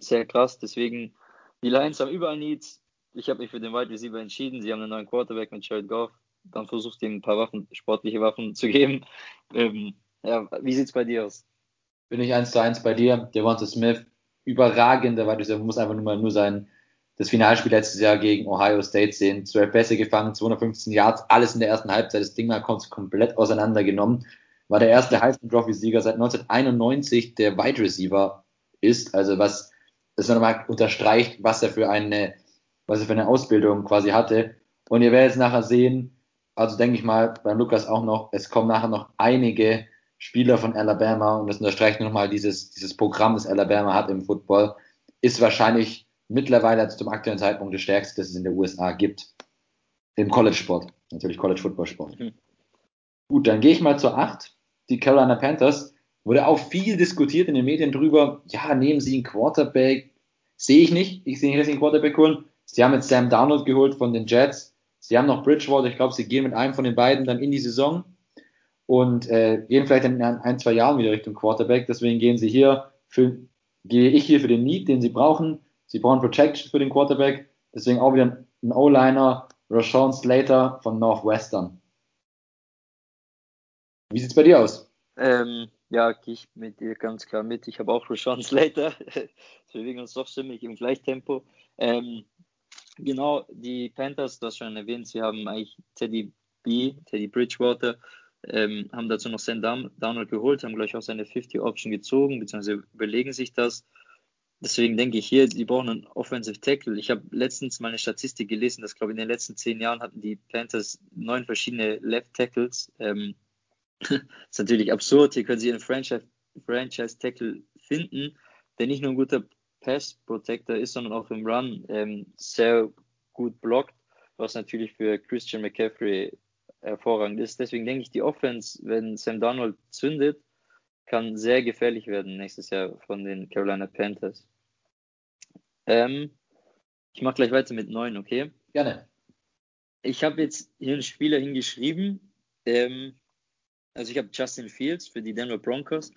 sehr krass. Deswegen, die Lions haben überall Needs. Ich habe mich für den Wide Receiver entschieden. Sie haben einen neuen Quarterback mit Jared Goff. Dann versucht ihm ein paar Waffen, sportliche Waffen zu geben. Ähm, ja, wie sieht's bei dir aus?
Bin ich eins zu eins bei dir. Devonta Smith, überragender Wide Receiver, muss einfach nur mal nur sein das Finalspiel letztes Jahr gegen Ohio State sehen. Zwölf Pässe gefangen, 215 Yards, alles in der ersten Halbzeit. Das Ding mal komplett auseinandergenommen. War der erste Heisman Trophy Sieger seit 1991, der Wide Receiver ist. Also was das nochmal unterstreicht, was er für eine, was er für eine Ausbildung quasi hatte. Und ihr werdet es nachher sehen, also denke ich mal beim Lukas auch noch, es kommen nachher noch einige Spieler von Alabama und das unterstreicht nochmal dieses, dieses Programm, das Alabama hat im Football, ist wahrscheinlich mittlerweile zum aktuellen Zeitpunkt das stärkste, das es in der USA gibt. Im College-Sport. Natürlich College-Football-Sport. Mhm. Gut, dann gehe ich mal zur 8. Die Carolina Panthers. Wurde auch viel diskutiert in den Medien drüber. Ja, nehmen Sie einen Quarterback. Sehe ich nicht. Ich sehe nicht, dass Sie einen Quarterback holen. Sie haben jetzt Sam Darnold geholt von den Jets. Sie haben noch Bridgewater. Ich glaube, Sie gehen mit einem von den beiden dann in die Saison und äh, gehen vielleicht in ein, zwei Jahren wieder Richtung Quarterback. Deswegen gehen Sie hier für, gehe ich hier für den Need, den Sie brauchen. Sie brauchen Protection für den Quarterback, deswegen auch wieder ein O-Liner, Rashawn Slater von Northwestern. Wie sieht's bei dir aus?
Ähm, ja, gehe ich mit dir ganz klar mit. Ich habe auch Rashawn Slater. Wir bewegen uns doch ziemlich im Gleichtempo. Ähm, genau, die Panthers, du hast schon erwähnt, sie haben eigentlich Teddy B, Teddy Bridgewater, ähm, haben dazu noch Sam Donald geholt, haben gleich auch seine 50-Option gezogen, beziehungsweise überlegen sich das. Deswegen denke ich hier, sie brauchen einen Offensive Tackle. Ich habe letztens mal eine Statistik gelesen, dass, glaube ich, in den letzten zehn Jahren hatten die Panthers neun verschiedene Left Tackles. Ähm, ist natürlich absurd. Hier können sie einen Franchise, Franchise Tackle finden, der nicht nur ein guter Pass Protector ist, sondern auch im Run ähm, sehr gut blockt, was natürlich für Christian McCaffrey hervorragend ist. Deswegen denke ich, die Offense, wenn Sam Donald zündet, kann sehr gefährlich werden nächstes Jahr von den Carolina Panthers. Ähm, ich mache gleich weiter mit neun, okay?
Gerne.
Ich habe jetzt hier einen Spieler hingeschrieben. Ähm, also ich habe Justin Fields für die Denver Broncos.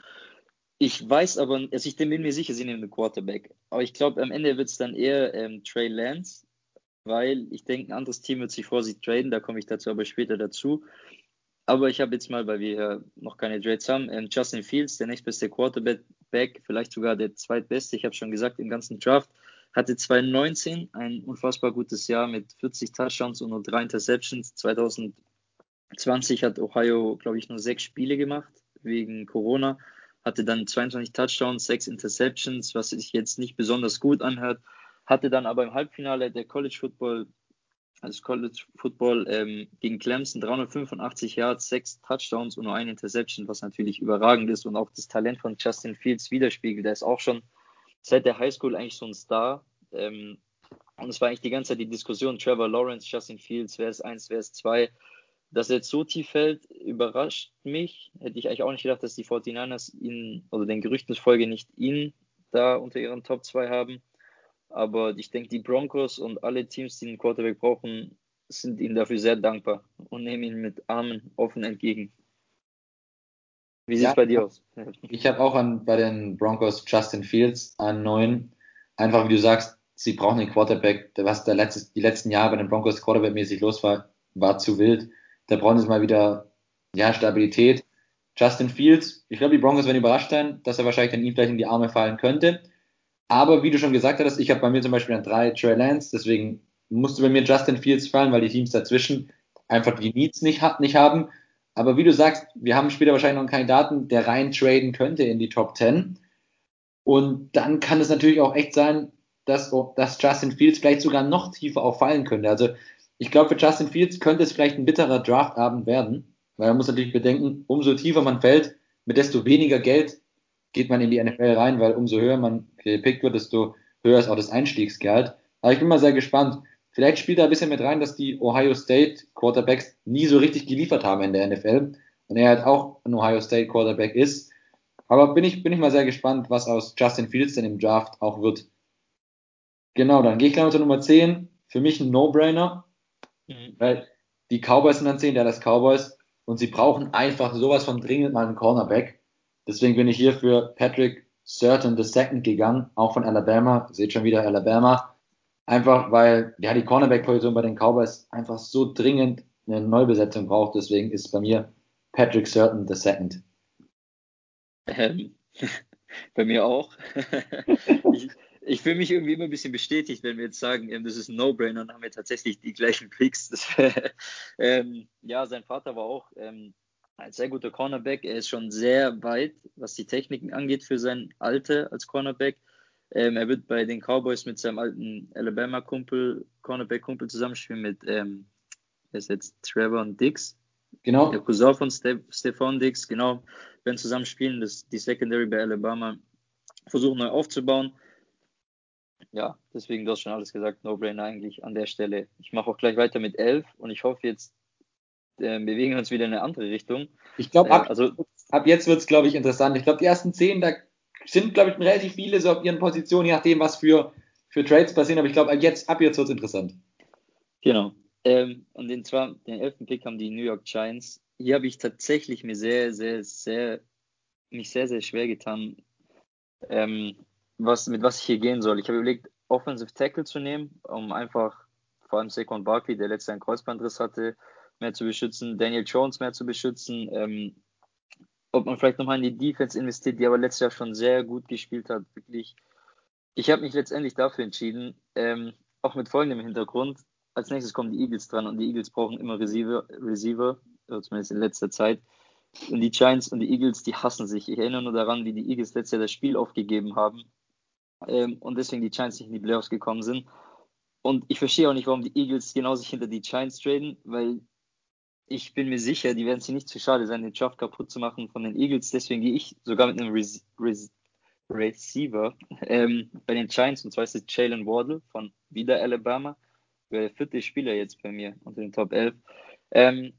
Ich weiß aber, also ich bin mir sicher, sie nehmen einen Quarterback. Aber ich glaube, am Ende wird es dann eher ähm, Trey Lance, weil ich denke, ein anderes Team wird sich vor sich traden. Da komme ich dazu aber später dazu. Aber ich habe jetzt mal, weil wir noch keine Trades haben, ähm, Justin Fields, der nächstbeste Quarterback, vielleicht sogar der zweitbeste, ich habe schon gesagt, im ganzen Draft, hatte 2019 ein unfassbar gutes Jahr mit 40 Touchdowns und nur drei Interceptions. 2020 hat Ohio, glaube ich, nur sechs Spiele gemacht wegen Corona, hatte dann 22 Touchdowns, sechs Interceptions, was sich jetzt nicht besonders gut anhört, hatte dann aber im Halbfinale der College Football also College Football ähm, gegen Clemson 385 Yards, sechs Touchdowns und nur ein Interception, was natürlich überragend ist und auch das Talent von Justin Fields widerspiegelt. Der ist auch schon seit der Highschool eigentlich so ein Star. Ähm, Und es war eigentlich die ganze Zeit die Diskussion, Trevor Lawrence, Justin Fields, wer ist eins, wer ist zwei. Dass er jetzt so tief fällt, überrascht mich. Hätte ich eigentlich auch nicht gedacht, dass die 49ers ihn, oder den Gerüchten folge, nicht ihn da unter ihren Top 2 haben. Aber ich denke, die Broncos und alle Teams, die einen Quarterback brauchen, sind ihnen dafür sehr dankbar und nehmen ihn mit Armen offen entgegen. Wie sieht es ja, bei dir aus?
Ich habe auch an, bei den Broncos Justin Fields an neun. Einfach wie du sagst, sie brauchen einen Quarterback. Was der letzte, die letzten Jahre bei den Broncos Quarterback-mäßig los war, war zu wild. Da brauchen sie mal wieder ja, Stabilität. Justin Fields, ich glaube, die Broncos werden überrascht sein, dass er wahrscheinlich dann ihm vielleicht in die Arme fallen könnte. Aber wie du schon gesagt hast, ich habe bei mir zum Beispiel an drei Trey Lance, deswegen musste bei mir Justin Fields fallen, weil die Teams dazwischen einfach die Needs nicht, nicht haben. Aber wie du sagst, wir haben später wahrscheinlich noch einen Kandidaten, der rein traden könnte in die Top 10. Und dann kann es natürlich auch echt sein, dass, dass Justin Fields vielleicht sogar noch tiefer auffallen könnte. Also ich glaube, für Justin Fields könnte es vielleicht ein bitterer Draftabend werden, weil man muss natürlich bedenken, umso tiefer man fällt, mit desto weniger Geld geht man in die NFL rein, weil umso höher man gepickt wird, desto höher ist auch das Einstiegsgehalt. Aber ich bin mal sehr gespannt. Vielleicht spielt da ein bisschen mit rein, dass die Ohio State Quarterbacks nie so richtig geliefert haben in der NFL und er halt auch ein Ohio State Quarterback ist. Aber bin ich, bin ich mal sehr gespannt, was aus Justin Fields denn im Draft auch wird. Genau, dann gehe ich gleich zur Nummer 10. Für mich ein No-Brainer, mhm. weil die Cowboys sind dann 10, der das Cowboys und sie brauchen einfach sowas von dringend mal einen Cornerback. Deswegen bin ich hier für Patrick Certain II gegangen, auch von Alabama. Seht schon wieder Alabama. Einfach weil ja die Cornerback-Position bei den Cowboys einfach so dringend eine Neubesetzung braucht. Deswegen ist bei mir Patrick Certain II.
Ähm, bei mir auch. ich, ich fühle mich irgendwie immer ein bisschen bestätigt, wenn wir jetzt sagen, ähm, das ist ein No-Brainer, dann haben wir tatsächlich die gleichen Picks. Ähm, ja, sein Vater war auch ähm, ein sehr guter Cornerback. Er ist schon sehr weit, was die Techniken angeht für sein Alter als Cornerback. Ähm, er wird bei den Cowboys mit seinem alten Alabama-Kumpel, Cornerback-Kumpel zusammenspielen mit, ähm, er ist jetzt Trevor und Dix. Genau. Der Cousin von Ste Stefan Dix, genau. Werden zusammenspielen, das, die Secondary bei Alabama versuchen neu aufzubauen. Ja, deswegen, du hast schon alles gesagt, No-Brainer eigentlich an der Stelle. Ich mache auch gleich weiter mit 11 und ich hoffe jetzt, äh, bewegen uns wieder in eine andere Richtung.
Ich glaube, ab, äh, also, ab jetzt wird es, glaube ich, interessant. Ich glaube, die ersten 10, da sind, glaube ich, relativ viele so auf ihren Positionen, je nachdem, was für, für Trades passieren. Aber ich glaube, ab jetzt, ab jetzt wird es interessant.
Genau. Ähm, und den, zwar, den elften Pick haben die New York Giants. Hier habe ich tatsächlich mir sehr, sehr, sehr, mich sehr, sehr schwer getan, ähm, was, mit was ich hier gehen soll. Ich habe überlegt, Offensive Tackle zu nehmen, um einfach vor allem Saquon Barkley, der letzte einen Kreuzbandriss hatte, mehr zu beschützen, Daniel Jones mehr zu beschützen, ähm, ob man vielleicht nochmal in die Defense investiert, die aber letztes Jahr schon sehr gut gespielt hat, wirklich. Ich habe mich letztendlich dafür entschieden, ähm, auch mit folgendem Hintergrund. Als nächstes kommen die Eagles dran und die Eagles brauchen immer Receiver, Receiver zumindest in letzter Zeit. Und die Giants und die Eagles, die hassen sich. Ich erinnere nur daran, wie die Eagles letztes Jahr das Spiel aufgegeben haben ähm, und deswegen die Giants nicht in die Playoffs gekommen sind. Und ich verstehe auch nicht, warum die Eagles genau sich hinter die Giants traden, weil ich bin mir sicher, die werden sich nicht zu schade sein, den Draft kaputt zu machen von den Eagles. Deswegen gehe ich sogar mit einem Re Re Receiver ähm, bei den Giants, und zwar ist es Jalen Wardle von wieder Alabama. Der vierte Spieler jetzt bei mir unter den Top 11. Ähm,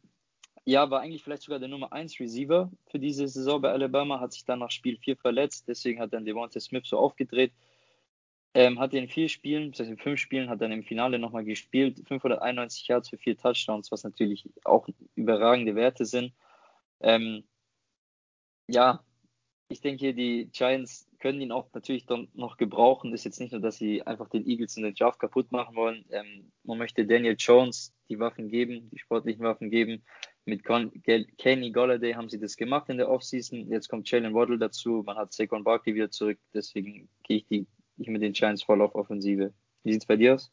ja, war eigentlich vielleicht sogar der Nummer 1 Receiver für diese Saison bei Alabama, hat sich dann nach Spiel 4 verletzt, deswegen hat dann Devontae Smith so aufgedreht. Ähm, hat in vier Spielen, das heißt in fünf Spielen, hat dann im Finale nochmal gespielt. 591 Yards für vier Touchdowns, was natürlich auch überragende Werte sind. Ähm, ja, ich denke, die Giants können ihn auch natürlich dann noch gebrauchen. Ist jetzt nicht nur, dass sie einfach den Eagles in den Draft kaputt machen wollen. Ähm, man möchte Daniel Jones die Waffen geben, die sportlichen Waffen geben. Mit Con Kenny Golladay haben sie das gemacht in der Offseason. Jetzt kommt Jalen Waddle dazu. Man hat Saquon Barkley wieder zurück. Deswegen gehe ich die ich mit den Giants voll auf Offensive. Wie sieht's bei dir aus?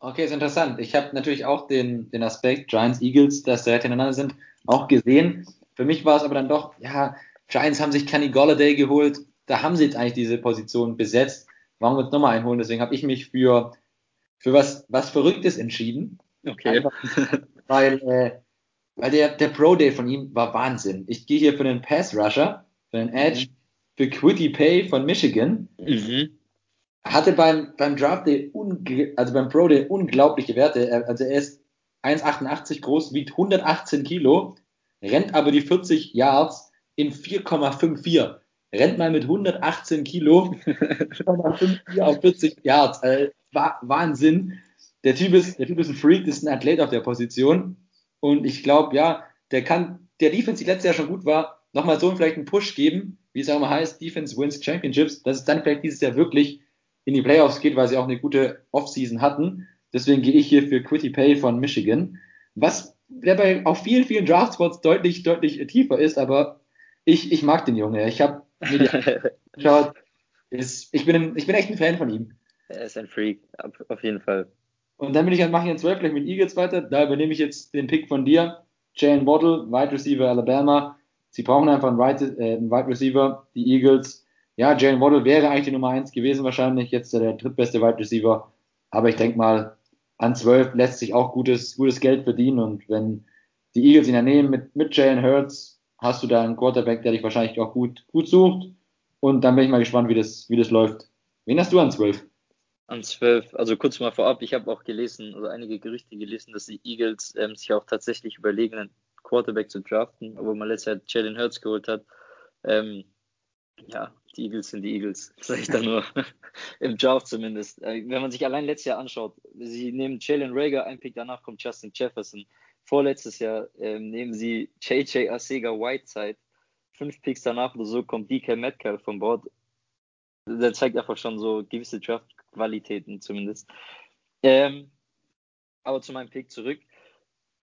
Okay, ist interessant. Ich habe natürlich auch den, den Aspekt Giants, Eagles, dass direkt hintereinander sind, auch gesehen. Für mich war es aber dann doch, ja, Giants haben sich Kenny Golladay geholt. Da haben sie jetzt eigentlich diese Position besetzt. Warum wir uns nochmal einholen? Deswegen habe ich mich für, für was, was Verrücktes entschieden.
Okay. Einfach,
weil, äh, weil der, der Pro Day von ihm war Wahnsinn. Ich gehe hier für den Pass Rusher, für den Edge, mhm. für Quitty Pay von Michigan. Mhm. Hatte beim, beim Draft Day, also beim Pro Day unglaubliche Werte. Also er ist 1,88 groß, wiegt 118 Kilo, rennt aber die 40 Yards in 4,54. Rennt mal mit 118 Kilo 4,54 auf 40 Yards. Also, Wahnsinn. Der Typ ist, der Typ ist ein Freak, ist ein Athlet auf der Position. Und ich glaube, ja, der kann, der Defense, die letztes Jahr schon gut war, nochmal so vielleicht einen Push geben, wie es auch immer heißt, Defense wins Championships, dass es dann vielleicht dieses Jahr wirklich in die Playoffs geht, weil sie auch eine gute Offseason hatten. Deswegen gehe ich hier für Quitty Pay von Michigan, was der bei auf vielen, vielen Draftspots deutlich, deutlich tiefer ist, aber ich, ich mag den Junge. Ich habe mir die geschaut. ich, bin, ich bin echt ein Fan von ihm.
Er ist ein Freak, auf jeden Fall.
Und dann bin ich, mache ich 12 gleich mit Eagles weiter. Da übernehme ich jetzt den Pick von dir. Jalen Waddle, Wide Receiver Alabama. Sie brauchen einfach einen Wide, äh, einen Wide Receiver. Die Eagles. Ja, Jalen Waddle wäre eigentlich die Nummer 1 gewesen wahrscheinlich. Jetzt der drittbeste Wide Receiver. Aber ich denke mal, an 12 lässt sich auch gutes, gutes Geld verdienen. Und wenn die Eagles ihn ernehmen mit, mit Jalen Hurts, hast du da einen Quarterback, der dich wahrscheinlich auch gut, gut sucht. Und dann bin ich mal gespannt, wie das, wie das läuft. Wen hast du an 12?
An 12, also kurz mal vorab, ich habe auch gelesen, oder einige Gerüchte gelesen, dass die Eagles ähm, sich auch tatsächlich überlegen, einen Quarterback zu draften, obwohl man letztes Jahr Jalen Hurts geholt hat. Ähm, ja, die Eagles sind die Eagles, sage ich da nur. Im Draft zumindest. Äh, wenn man sich allein letztes Jahr anschaut, sie nehmen Jalen Rager, ein Pick danach kommt Justin Jefferson. Vorletztes Jahr ähm, nehmen sie JJ Asega Whiteside. Fünf Picks danach oder so kommt DK Metcalf von Bord. Der zeigt einfach schon so gewisse Draft-Qualitäten zumindest. Ähm, aber zu meinem Pick zurück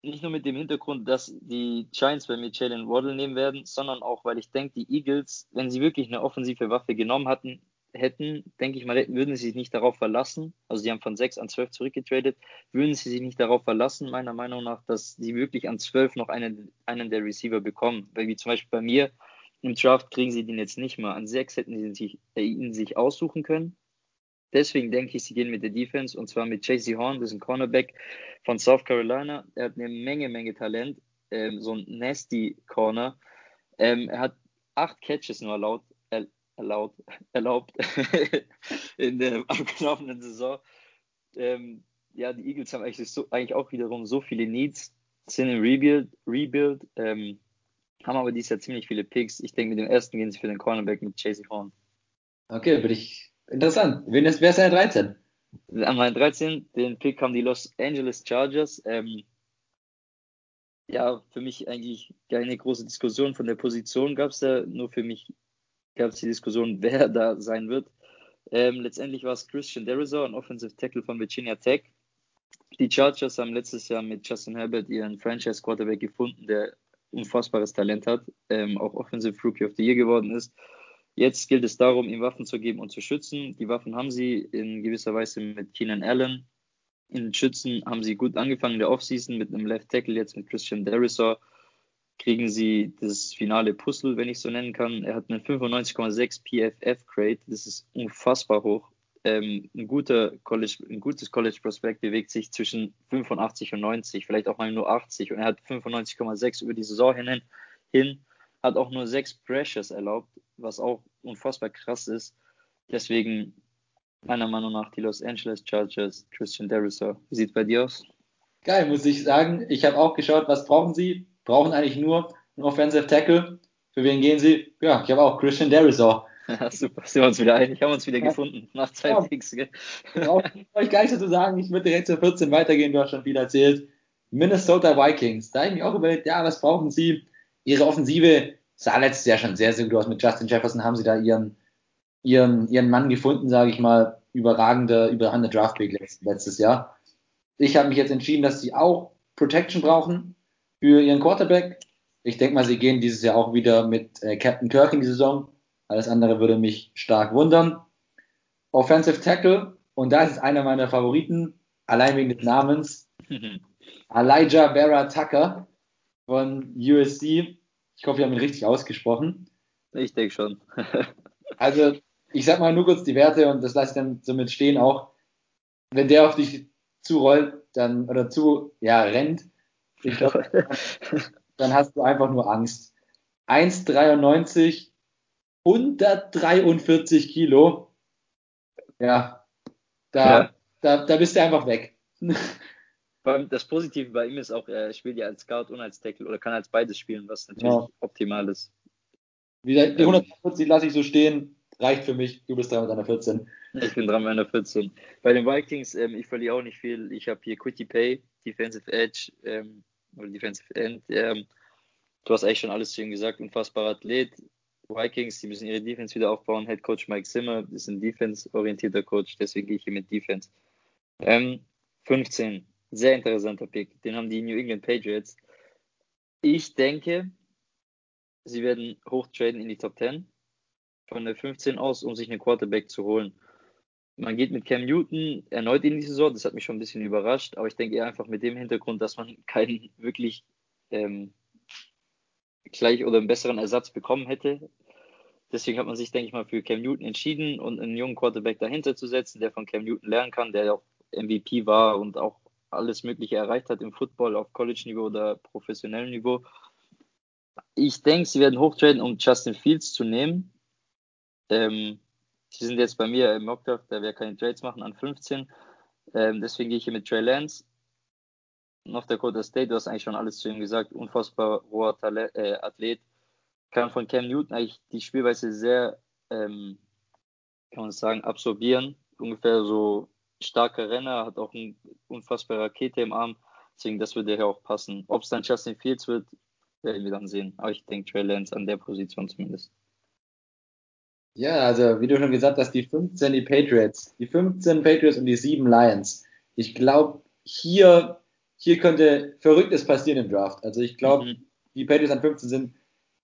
nicht nur mit dem Hintergrund, dass die Giants bei mir Jalen Waddle nehmen werden, sondern auch, weil ich denke, die Eagles, wenn sie wirklich eine offensive Waffe genommen hatten, hätten, denke ich mal, würden sie sich nicht darauf verlassen, also sie haben von 6 an 12 zurückgetradet, würden sie sich nicht darauf verlassen, meiner Meinung nach, dass sie wirklich an 12 noch einen, einen der Receiver bekommen. Weil wie zum Beispiel bei mir im Draft kriegen sie den jetzt nicht mal. An 6 hätten sie sich, äh, ihn sich aussuchen können. Deswegen denke ich, sie gehen mit der Defense und zwar mit JC Horn, das ist ein Cornerback von South Carolina. Er hat eine Menge, Menge Talent, ähm, so ein nasty Corner. Ähm, er hat acht Catches nur erlaubt, er, erlaubt, erlaubt in der abgelaufenen Saison. Ähm, ja, die Eagles haben eigentlich, so, eigentlich auch wiederum so viele Needs, sind im Rebuild, Rebuild ähm, haben aber dieses Jahr ziemlich viele Picks. Ich denke, mit dem ersten gehen sie für den Cornerback mit JC Horn.
Okay, würde ich Interessant. Wen ist, wer ist der 13?
An meinen 13, den Pick haben die Los Angeles Chargers. Ähm, ja, für mich eigentlich keine große Diskussion von der Position gab es da, nur für mich gab es die Diskussion, wer da sein wird. Ähm, letztendlich war es Christian Derizor, ein Offensive Tackle von Virginia Tech. Die Chargers haben letztes Jahr mit Justin Herbert ihren Franchise Quarterback gefunden, der unfassbares Talent hat, ähm, auch Offensive Rookie of the Year geworden ist. Jetzt gilt es darum, ihm Waffen zu geben und zu schützen. Die Waffen haben sie in gewisser Weise mit Keenan Allen. In Schützen haben sie gut angefangen in der Offseason mit einem Left Tackle, jetzt mit Christian Derisor. Kriegen sie das finale Puzzle, wenn ich so nennen kann. Er hat einen 95,6 PFF Grade. Das ist unfassbar hoch. Ähm, ein, guter College, ein gutes College Prospect bewegt sich zwischen 85 und 90, vielleicht auch mal nur 80. Und er hat 95,6 über die Saison hin, hin hat auch nur sechs Pressures erlaubt, was auch unfassbar krass ist. Deswegen meiner Meinung nach die Los Angeles Chargers, Christian Derisor. Wie sieht es bei dir aus?
Geil, muss ich sagen. Ich habe auch geschaut, was brauchen sie? Brauchen eigentlich nur einen Offensive Tackle. Für wen gehen sie? Ja, ich habe auch Christian Derisor.
Ja, super, sind wir uns wieder einig, haben uns wieder ja. gefunden nach zwei ja. Picks. Gell?
Brauche ich gar nicht dazu sagen, ich würde direkt zur 14 weitergehen, du hast schon viel erzählt. Minnesota Vikings, da habe ich mir auch überlegt, ja, was brauchen sie? Ihre Offensive sah letztes Jahr schon sehr, sehr gut aus. Mit Justin Jefferson haben sie da ihren, ihren, ihren Mann gefunden, sage ich mal, überragende, überragende Draftpick letztes Jahr. Ich habe mich jetzt entschieden, dass sie auch Protection brauchen für ihren Quarterback. Ich denke mal, sie gehen dieses Jahr auch wieder mit äh, Captain Kirk in die Saison. Alles andere würde mich stark wundern. Offensive Tackle, und da ist es einer meiner Favoriten, allein wegen des Namens. Elijah Barra Tucker von USC. Ich hoffe, wir haben ihn richtig ausgesprochen.
Ich denke schon.
also, ich sag mal nur kurz die Werte und das lasse ich dann somit stehen auch. Wenn der auf dich zurollt, dann, oder zu, ja, rennt, ich glaub, dann hast du einfach nur Angst. 1,93, 143 Kilo. ja, da, ja. da, da bist du einfach weg.
Das Positive bei ihm ist auch, er spielt ja als Guard und als Tackle oder kann als beides spielen, was natürlich ja. optimal ist.
Wie gesagt, die 140 lasse ich so stehen, reicht für mich. Du bist dran mit einer 14.
Ich bin dran mit einer 14. Bei den Vikings, ähm, ich verliere auch nicht viel. Ich habe hier Quitty Pay, Defensive Edge ähm, oder Defensive End. Ähm, du hast eigentlich schon alles zu ihm gesagt. Unfassbarer Athlet. Vikings, die müssen ihre Defense wieder aufbauen. Head Coach Mike Zimmer ist ein defense-orientierter Coach, deswegen gehe ich hier mit Defense. Ähm, 15, sehr interessanter Pick. Den haben die New England Patriots. Ich denke, sie werden hochtraden in die Top 10 von der 15 aus, um sich einen Quarterback zu holen. Man geht mit Cam Newton erneut in die Saison, das hat mich schon ein bisschen überrascht, aber ich denke eher einfach mit dem Hintergrund, dass man keinen wirklich ähm, gleich oder einen besseren Ersatz bekommen hätte. Deswegen hat man sich, denke ich mal, für Cam Newton entschieden und einen jungen Quarterback dahinter zu setzen, der von Cam Newton lernen kann, der auch MVP war und auch alles Mögliche erreicht hat im Football auf College-Niveau oder professionellem Niveau. Ich denke, sie werden hochtraden, um Justin Fields zu nehmen. Ähm, sie sind jetzt bei mir im Mockdraft, da wir keine Trades machen, an 15. Ähm, deswegen gehe ich hier mit Trey Lance. North Dakota State, du hast eigentlich schon alles zu ihm gesagt. Unfassbar hoher Talent, äh, Athlet. Kann von Cam Newton eigentlich die Spielweise sehr, ähm, kann man sagen, absorbieren. Ungefähr so starker Renner, hat auch eine unfassbare Rakete im Arm. Deswegen, das würde ja auch passen. Ob es dann Justin Fields wird, werden wir dann sehen. Aber ich denke Trey Lance an der Position zumindest.
Ja, also wie du schon gesagt hast, die 15 die Patriots, die 15 Patriots und die 7 Lions. Ich glaube, hier, hier könnte Verrücktes passieren im Draft. Also ich glaube, mhm. die Patriots an 15 sind,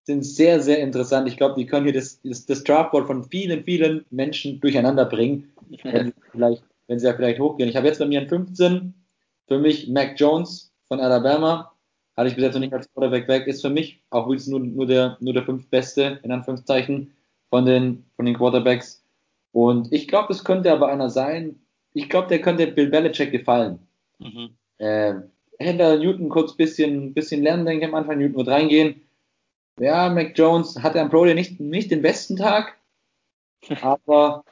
sind sehr, sehr interessant. Ich glaube, die können hier das, das, das Draftboard von vielen, vielen Menschen durcheinander bringen, wenn sie, vielleicht, wenn sie ja vielleicht hochgehen. Ich habe jetzt bei mir an 15 für mich Mac Jones von Alabama. Hatte ich bis jetzt noch nicht als Quarterback weg. Ist für mich auch wirklich nur, nur der, nur der fünf Beste, in Anführungszeichen von den, von den Quarterbacks. Und ich glaube, es könnte aber einer sein. Ich glaube, der könnte Bill Belichick gefallen. Mhm. Äh, Händler Newton kurz bisschen, bisschen lernen, denke ich am Anfang. Newton wird reingehen. Ja, Mac Jones hatte am Pro Day nicht, nicht den besten Tag, aber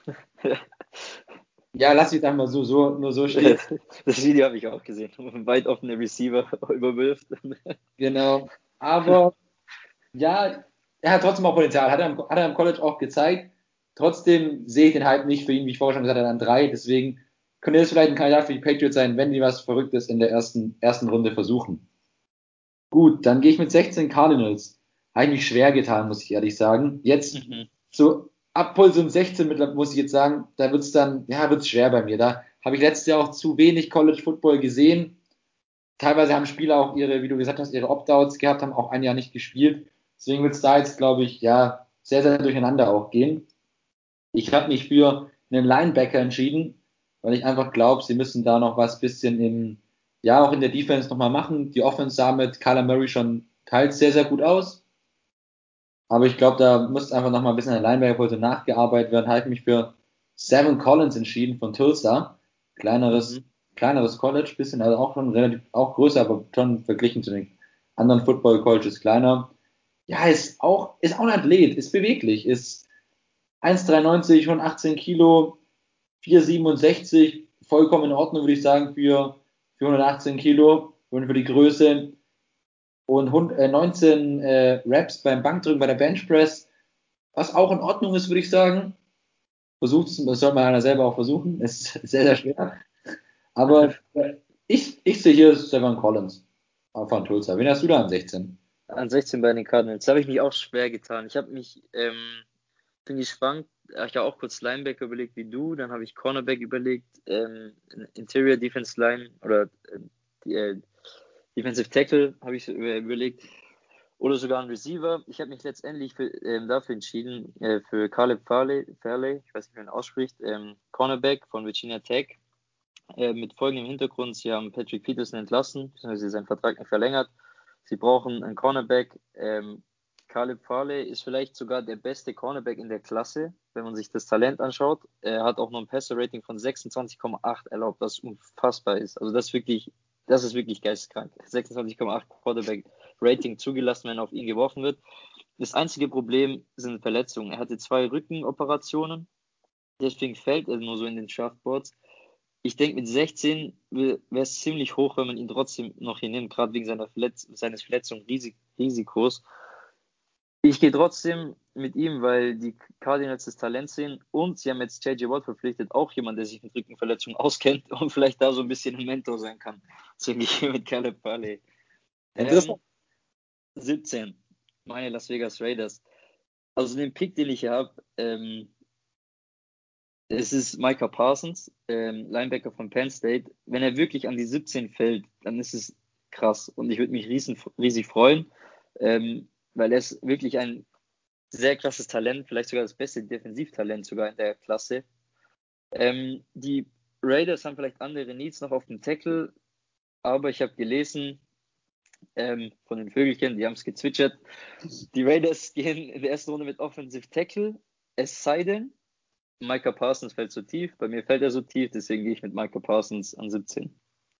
ja, lass ich dann mal so, so, nur so stehen.
Das Video habe ich auch gesehen, wo man weit offene Receiver überwirft.
Genau, aber ja, er hat trotzdem auch Potenzial, hat er, im, hat er im College auch gezeigt. Trotzdem sehe ich den Hype nicht für ihn, wie ich vorher schon gesagt habe, an drei. Deswegen könnte das vielleicht ein Kandidat für die Patriots sein, wenn die was Verrücktes in der ersten, ersten Runde versuchen. Gut, dann gehe ich mit 16 Cardinals. Habe ich mich schwer getan, muss ich ehrlich sagen. Jetzt mhm. so ab Puls um 16 muss ich jetzt sagen, da wird es dann, ja, wird es schwer bei mir. Da habe ich letztes Jahr auch zu wenig College Football gesehen. Teilweise haben Spieler auch ihre, wie du gesagt hast, ihre Opt-outs gehabt, haben auch ein Jahr nicht gespielt. Deswegen wird es da jetzt, glaube ich, ja, sehr, sehr durcheinander auch gehen. Ich habe mich für einen Linebacker entschieden, weil ich einfach glaube, sie müssen da noch was bisschen in, ja, auch in der Defense nochmal machen. Die Offense sah mit Kyler Murray schon teils sehr, sehr gut aus. Aber ich glaube, da muss einfach nochmal ein bisschen an der Linebacker-Position nachgearbeitet werden. Habe mich für Seven Collins entschieden von Tulsa. Kleineres, mhm. kleineres College, bisschen, also auch schon relativ, auch größer, aber schon verglichen zu den anderen Football Colleges kleiner ja, ist auch, ist auch ein Athlet, ist beweglich, ist 1,93, 118 Kilo, 4,67, vollkommen in Ordnung, würde ich sagen, für, für 118 Kilo und für die Größe. Und 19 äh, Reps beim Bankdrücken bei der Benchpress, was auch in Ordnung ist, würde ich sagen. Versucht es, das soll man einer selber auch versuchen, ist sehr, sehr schwer. Aber ich, ich sehe hier Stefan Collins von Tulsa. Wen hast du da an 16?
An 16 bei den Cardinals. Da habe ich mich auch schwer getan. Ich habe mich, ähm, bin gespannt. Ich habe auch kurz Linebacker überlegt wie du, dann habe ich Cornerback überlegt, ähm, Interior Defense Line oder äh, äh, Defensive Tackle habe ich überlegt oder sogar ein Receiver. Ich habe mich letztendlich für, ähm, dafür entschieden, äh, für Caleb Farley, Farley, ich weiß nicht, wie man ausspricht, ähm, Cornerback von Virginia Tech. Äh, mit folgendem Hintergrund, sie haben Patrick Peterson entlassen, beziehungsweise seinen Vertrag nicht verlängert Sie brauchen einen Cornerback. Ähm, Caleb Farley ist vielleicht sogar der beste Cornerback in der Klasse, wenn man sich das Talent anschaut. Er hat auch noch ein Passer-Rating von 26,8 erlaubt, was unfassbar ist. Also das ist wirklich, das ist wirklich geisteskrank. 26,8 Quarterback-Rating zugelassen, wenn auf ihn geworfen wird. Das einzige Problem sind Verletzungen. Er hatte zwei Rückenoperationen Deswegen fällt er nur so in den Draftboards. Ich denke, mit 16 wäre es ziemlich hoch, wenn man ihn trotzdem noch hier nimmt, gerade wegen seiner Verletz seines Verletzungsrisikos. Ich gehe trotzdem mit ihm, weil die Cardinals das Talent sehen und sie haben jetzt JJ Watt verpflichtet, auch jemand, der sich mit Rückenverletzungen auskennt und vielleicht da so ein bisschen ein Mentor sein kann. Deswegen gehe ich hier mit Caleb Farley. Ähm, 17, meine Las Vegas Raiders. Also den Pick, den ich hier habe, ähm, es ist Micah Parsons, ähm, Linebacker von Penn State. Wenn er wirklich an die 17 fällt, dann ist es krass und ich würde mich riesen, riesig freuen, ähm, weil er ist wirklich ein sehr krasses Talent, vielleicht sogar das beste Defensivtalent sogar in der Klasse. Ähm, die Raiders haben vielleicht andere Needs noch auf dem Tackle, aber ich habe gelesen ähm, von den Vögelchen, die haben es gezwitschert. Die Raiders gehen in der ersten Runde mit Offensive Tackle, es sei denn, Micah Parsons fällt so tief. Bei mir fällt er so tief, deswegen gehe ich mit Micah Parsons an 17.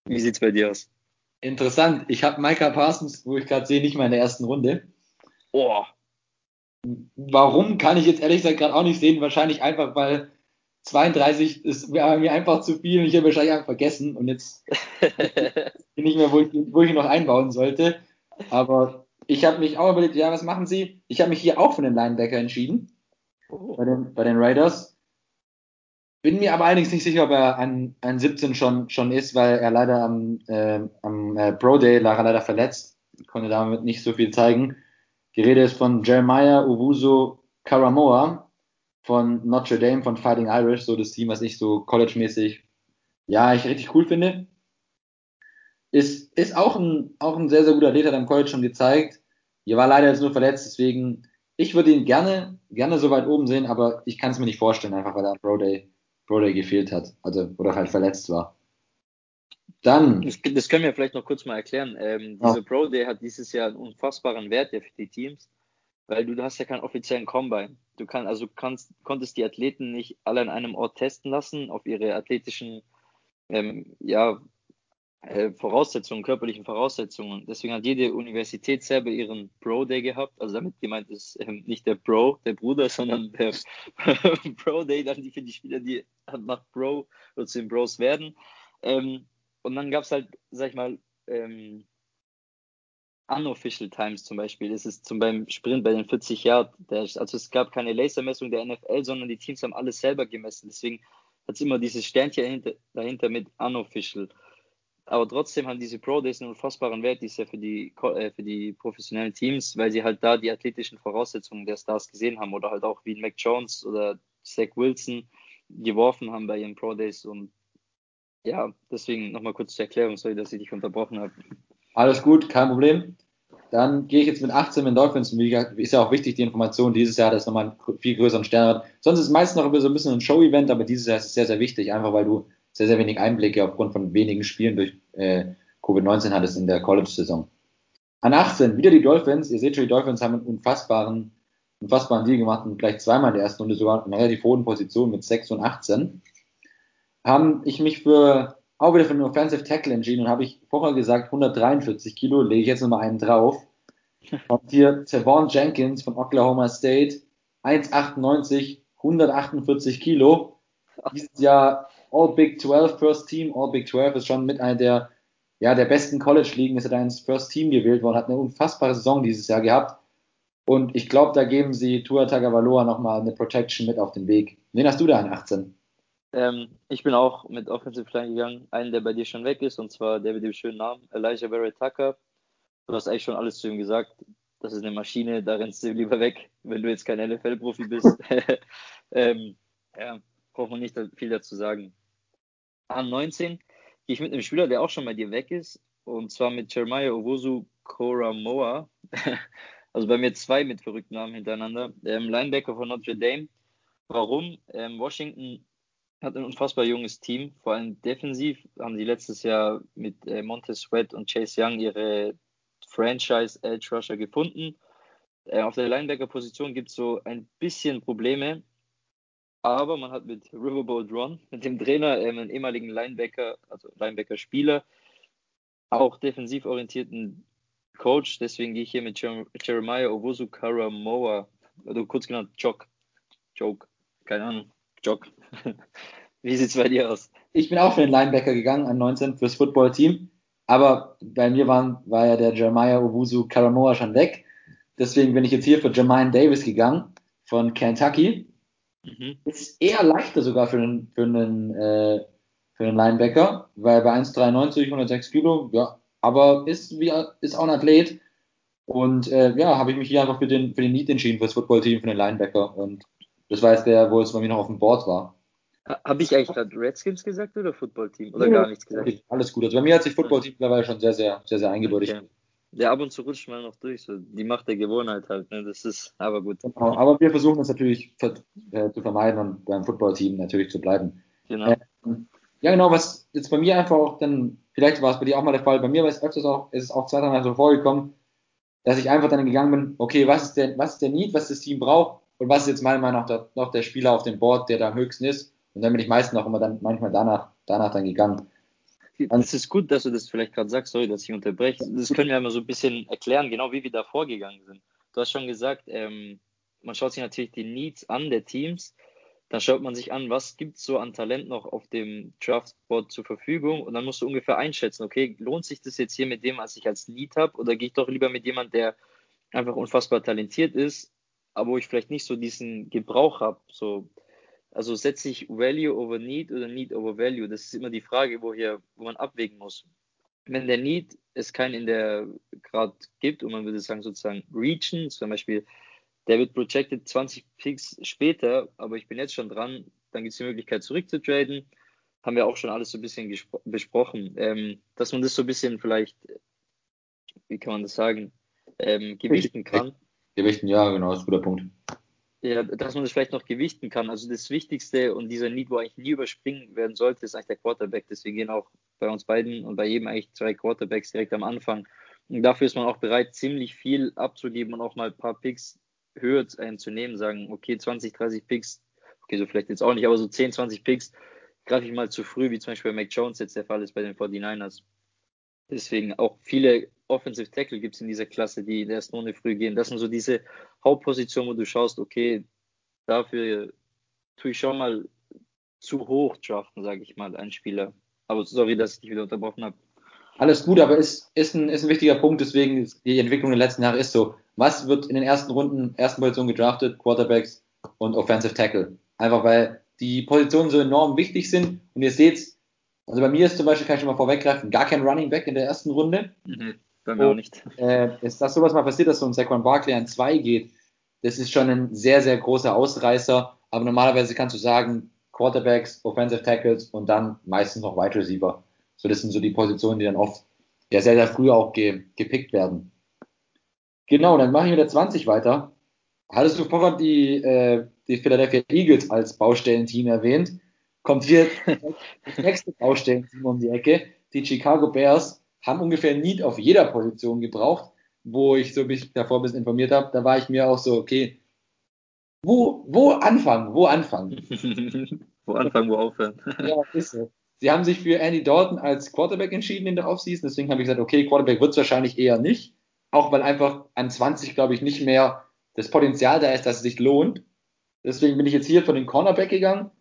Wie sieht es bei dir aus?
Interessant. Ich habe Micah Parsons, wo ich gerade sehe, nicht mal in der ersten Runde.
Oh.
Warum kann ich jetzt ehrlich gesagt gerade auch nicht sehen? Wahrscheinlich einfach, weil 32 ist mir einfach zu viel und ich habe wahrscheinlich einfach vergessen und jetzt bin ich mehr, wo ich, wo ich ihn noch einbauen sollte. Aber ich habe mich auch überlegt, ja, was machen Sie? Ich habe mich hier auch für den Linebacker entschieden. Oh. Bei, den, bei den Raiders. Bin mir aber allerdings nicht sicher, ob er an, an 17 schon, schon ist, weil er leider am, äh, am äh, Pro Day lag er leider verletzt. Konnte damit nicht so viel zeigen. Die Rede ist von Jeremiah Uwuso Karamoa von Notre Dame, von Fighting Irish, so das Team, was ich so college-mäßig, ja, ich richtig cool finde. Ist, ist auch ein, auch ein sehr, sehr guter Athlet, hat am College schon gezeigt. Hier war leider jetzt nur verletzt, deswegen, ich würde ihn gerne, gerne so weit oben sehen, aber ich kann es mir nicht vorstellen, einfach weil er am Pro Day, Pro Day gefehlt hat, also, oder halt verletzt war.
Dann. Das, das können wir vielleicht noch kurz mal erklären. Ähm, diese ja. Pro Day hat dieses Jahr einen unfassbaren Wert ja für die Teams weil du hast ja keinen offiziellen Combine. Du kannst also kannst konntest die Athleten nicht alle an einem Ort testen lassen auf ihre athletischen ähm, ja äh, Voraussetzungen, körperlichen Voraussetzungen. Deswegen hat jede Universität selber ihren Pro Day gehabt. Also damit gemeint ist ähm, nicht der Bro, der Bruder, sondern der Pro Day dann die für die Spieler, die nach Bro oder zu den Bros werden. Ähm, und dann gab es halt, sag ich mal, ähm, unofficial Times zum Beispiel. Das ist zum beim Sprint bei den 40 Yard. Also es gab keine Lasermessung der NFL, sondern die Teams haben alles selber gemessen. Deswegen hat es immer dieses Sternchen dahinter, dahinter mit unofficial. Aber trotzdem haben diese Pro Days einen unfassbaren Wert, die ist ja für die, äh, für die professionellen Teams, weil sie halt da die athletischen Voraussetzungen der Stars gesehen haben oder halt auch wie Mac Jones oder Zach Wilson geworfen haben bei ihren Pro Days und ja, deswegen nochmal kurz zur Erklärung, sorry, dass ich dich unterbrochen habe.
Alles gut, kein Problem. Dann gehe ich jetzt mit 18 mit Dolphins. Ist ja auch wichtig, die Information dieses Jahr, dass nochmal einen viel größeren Stern hat. Sonst ist es meistens noch so ein bisschen ein Show-Event, aber dieses Jahr ist es sehr, sehr wichtig, einfach weil du sehr, sehr wenig Einblicke aufgrund von wenigen Spielen durch äh, Covid-19 hattest in der College-Saison. An 18 wieder die Dolphins. Ihr seht schon, die Dolphins haben einen unfassbaren, unfassbaren Deal gemacht und gleich zweimal in der ersten Runde sogar in einer relativ hohen Position mit 6 und 18. Haben ich mich für auch wieder für den Offensive Tackle entschieden und habe ich vorher gesagt 143 Kilo, lege ich jetzt nochmal einen drauf. Und hier Tavon Jenkins von Oklahoma State, 1,98, 148 Kilo. Dieses Jahr All Big 12 First Team. All Big 12 ist schon mit einer der, ja, der besten College-Ligen, ist er da ins First Team gewählt worden, hat eine unfassbare Saison dieses Jahr gehabt. Und ich glaube, da geben sie Tua Tagovailoa nochmal eine Protection mit auf den Weg. Wen hast du da an 18?
Ähm, ich bin auch mit Offensive Line gegangen, einen, der bei dir schon weg ist, und zwar der mit dem schönen Namen, Elijah Barrett Tucker. Du hast eigentlich schon alles zu ihm gesagt. Das ist eine Maschine, da rennst du lieber weg, wenn du jetzt kein NFL-Profi bist. ähm, ja, braucht man nicht viel dazu sagen. An 19 gehe ich mit einem Spieler, der auch schon bei dir weg ist, und zwar mit Jeremiah Owosu Koramoa. also bei mir zwei mit verrückten Namen hintereinander. Ähm, Linebacker von Notre Dame. Warum? Ähm, Washington hat ein unfassbar junges Team, vor allem defensiv haben sie letztes Jahr mit äh, Montez Sweat und Chase Young ihre Franchise Edge Rusher gefunden. Äh, auf der Linebacker-Position gibt es so ein bisschen Probleme, aber man hat mit Riverboat Ron, mit dem Trainer, äh, einen ehemaligen Linebacker, also Linebacker-Spieler, auch defensiv orientierten Coach, deswegen gehe ich hier mit Jeremiah Owusu Karamoa, also kurz genannt Joke, Joke, keine Ahnung. Jock. Wie sieht's bei dir aus?
Ich bin auch für den Linebacker gegangen an 19 fürs Football-Team. Aber bei mir waren, war ja der Jeremiah Owusu Karamoa schon weg. Deswegen bin ich jetzt hier für Jermaine Davis gegangen von Kentucky. Mhm. Ist eher leichter sogar für einen, für einen, äh, für einen Linebacker, weil bei 1,93, 106 Kilo, ja, aber ist, wie, ist auch ein Athlet. Und äh, ja, habe ich mich hier einfach für den, für den Need entschieden, für das Football-Team, für den Linebacker. Und das war jetzt der, wo es bei mir noch auf dem Board war.
Habe ich eigentlich gerade Redskins gesagt oder Football-Team? Oder ja, gar nichts gesagt?
Alles gut. Also bei mir hat sich Football-Team mittlerweile schon sehr, sehr, sehr, sehr eingebürtigt. Okay.
Ja, ab und zu rutscht man noch durch. So die Macht der Gewohnheit halt. Ne? Das ist aber gut.
Genau, aber wir versuchen es natürlich äh, zu vermeiden und beim Football-Team natürlich zu bleiben. Genau. Ähm, ja, genau, was jetzt bei mir einfach auch dann, vielleicht war es bei dir auch mal der Fall, bei mir war es öfters auch, ist es auch zwei, dreimal so vorgekommen, dass ich einfach dann gegangen bin, okay, was ist der, was ist der Need, was das Team braucht und was ist jetzt meiner Meinung nach der, noch der Spieler auf dem Board, der da am höchsten ist. Und dann bin ich meistens auch immer dann manchmal danach, danach dann gegangen.
Es ist gut, dass du das vielleicht gerade sagst, sorry, dass ich unterbreche. Das können wir mal so ein bisschen erklären, genau wie wir da vorgegangen sind. Du hast schon gesagt, ähm, man schaut sich natürlich die Needs an der Teams. Dann schaut man sich an, was gibt es so an Talent noch auf dem Draftboard zur Verfügung und dann musst du ungefähr einschätzen, okay, lohnt sich das jetzt hier mit dem, was ich als Need habe oder gehe ich doch lieber mit jemand, der einfach unfassbar talentiert ist, aber wo ich vielleicht nicht so diesen Gebrauch habe, so also setze ich Value over Need oder Need over Value? Das ist immer die Frage, wo, hier, wo man abwägen muss. Wenn der Need es keinen in der Grad gibt und man würde sagen sozusagen Region, zum Beispiel, der wird projected 20 Picks später, aber ich bin jetzt schon dran, dann gibt es die Möglichkeit zurückzutraden. Haben wir auch schon alles so ein bisschen besprochen. Ähm, dass man das so ein bisschen vielleicht, wie kann man das sagen, ähm, gewichten kann.
Gewichten, ja, genau, das ist ein guter Punkt
ja, dass man das vielleicht noch gewichten kann. Also das Wichtigste und dieser Need, wo eigentlich nie überspringen werden sollte, ist eigentlich der Quarterback. Deswegen gehen auch bei uns beiden und bei jedem eigentlich zwei Quarterbacks direkt am Anfang. Und dafür ist man auch bereit, ziemlich viel abzugeben und auch mal ein paar Picks höher einzunehmen, sagen, okay, 20, 30 Picks, okay, so vielleicht jetzt auch nicht, aber so 10, 20 Picks greife ich mal zu früh, wie zum Beispiel bei Mac Jones jetzt der Fall ist bei den 49ers. Deswegen auch viele Offensive Tackle gibt es in dieser Klasse, die ersten Runde früh gehen. Das sind so diese Hauptpositionen, wo du schaust, okay, dafür tue ich schon mal zu hoch draften, sage ich mal, einen Spieler. Aber sorry, dass ich dich wieder unterbrochen habe.
Alles gut, aber ist, ist, ein, ist ein wichtiger Punkt, deswegen die Entwicklung der letzten Jahre ist so. Was wird in den ersten Runden, ersten Positionen gedraftet? Quarterbacks und Offensive Tackle. Einfach weil die Positionen so enorm wichtig sind und ihr seht, also bei mir ist zum Beispiel, kann ich schon mal vorweggreifen, gar kein Running Back in der ersten Runde.
Mhm, bei mir auch nicht.
Äh, ist das sowas mal passiert, dass so ein Saquon Barkley an zwei geht? Das ist schon ein sehr, sehr großer Ausreißer. Aber normalerweise kannst du sagen, Quarterbacks, Offensive Tackles und dann meistens noch Wide Receiver. So, das sind so die Positionen, die dann oft ja sehr, sehr früh auch ge gepickt werden. Genau, dann mache ich mit der 20 weiter. Hattest du vorher die, äh, die Philadelphia Eagles als Baustellenteam erwähnt? kommt hier das nächste Baustellenteam um die Ecke. Die Chicago Bears haben ungefähr Need auf jeder Position gebraucht, wo ich so mich davor ein bisschen informiert habe. Da war ich mir auch so, okay, wo, wo anfangen? Wo anfangen?
wo anfangen, wo aufhören?
ja, ist so. Sie haben sich für Andy Dalton als Quarterback entschieden in der Offseason. Deswegen habe ich gesagt, okay, Quarterback wird es wahrscheinlich eher nicht. Auch weil einfach an 20, glaube ich, nicht mehr das Potenzial da ist, dass es sich lohnt. Deswegen bin ich jetzt hier von den Cornerback gegangen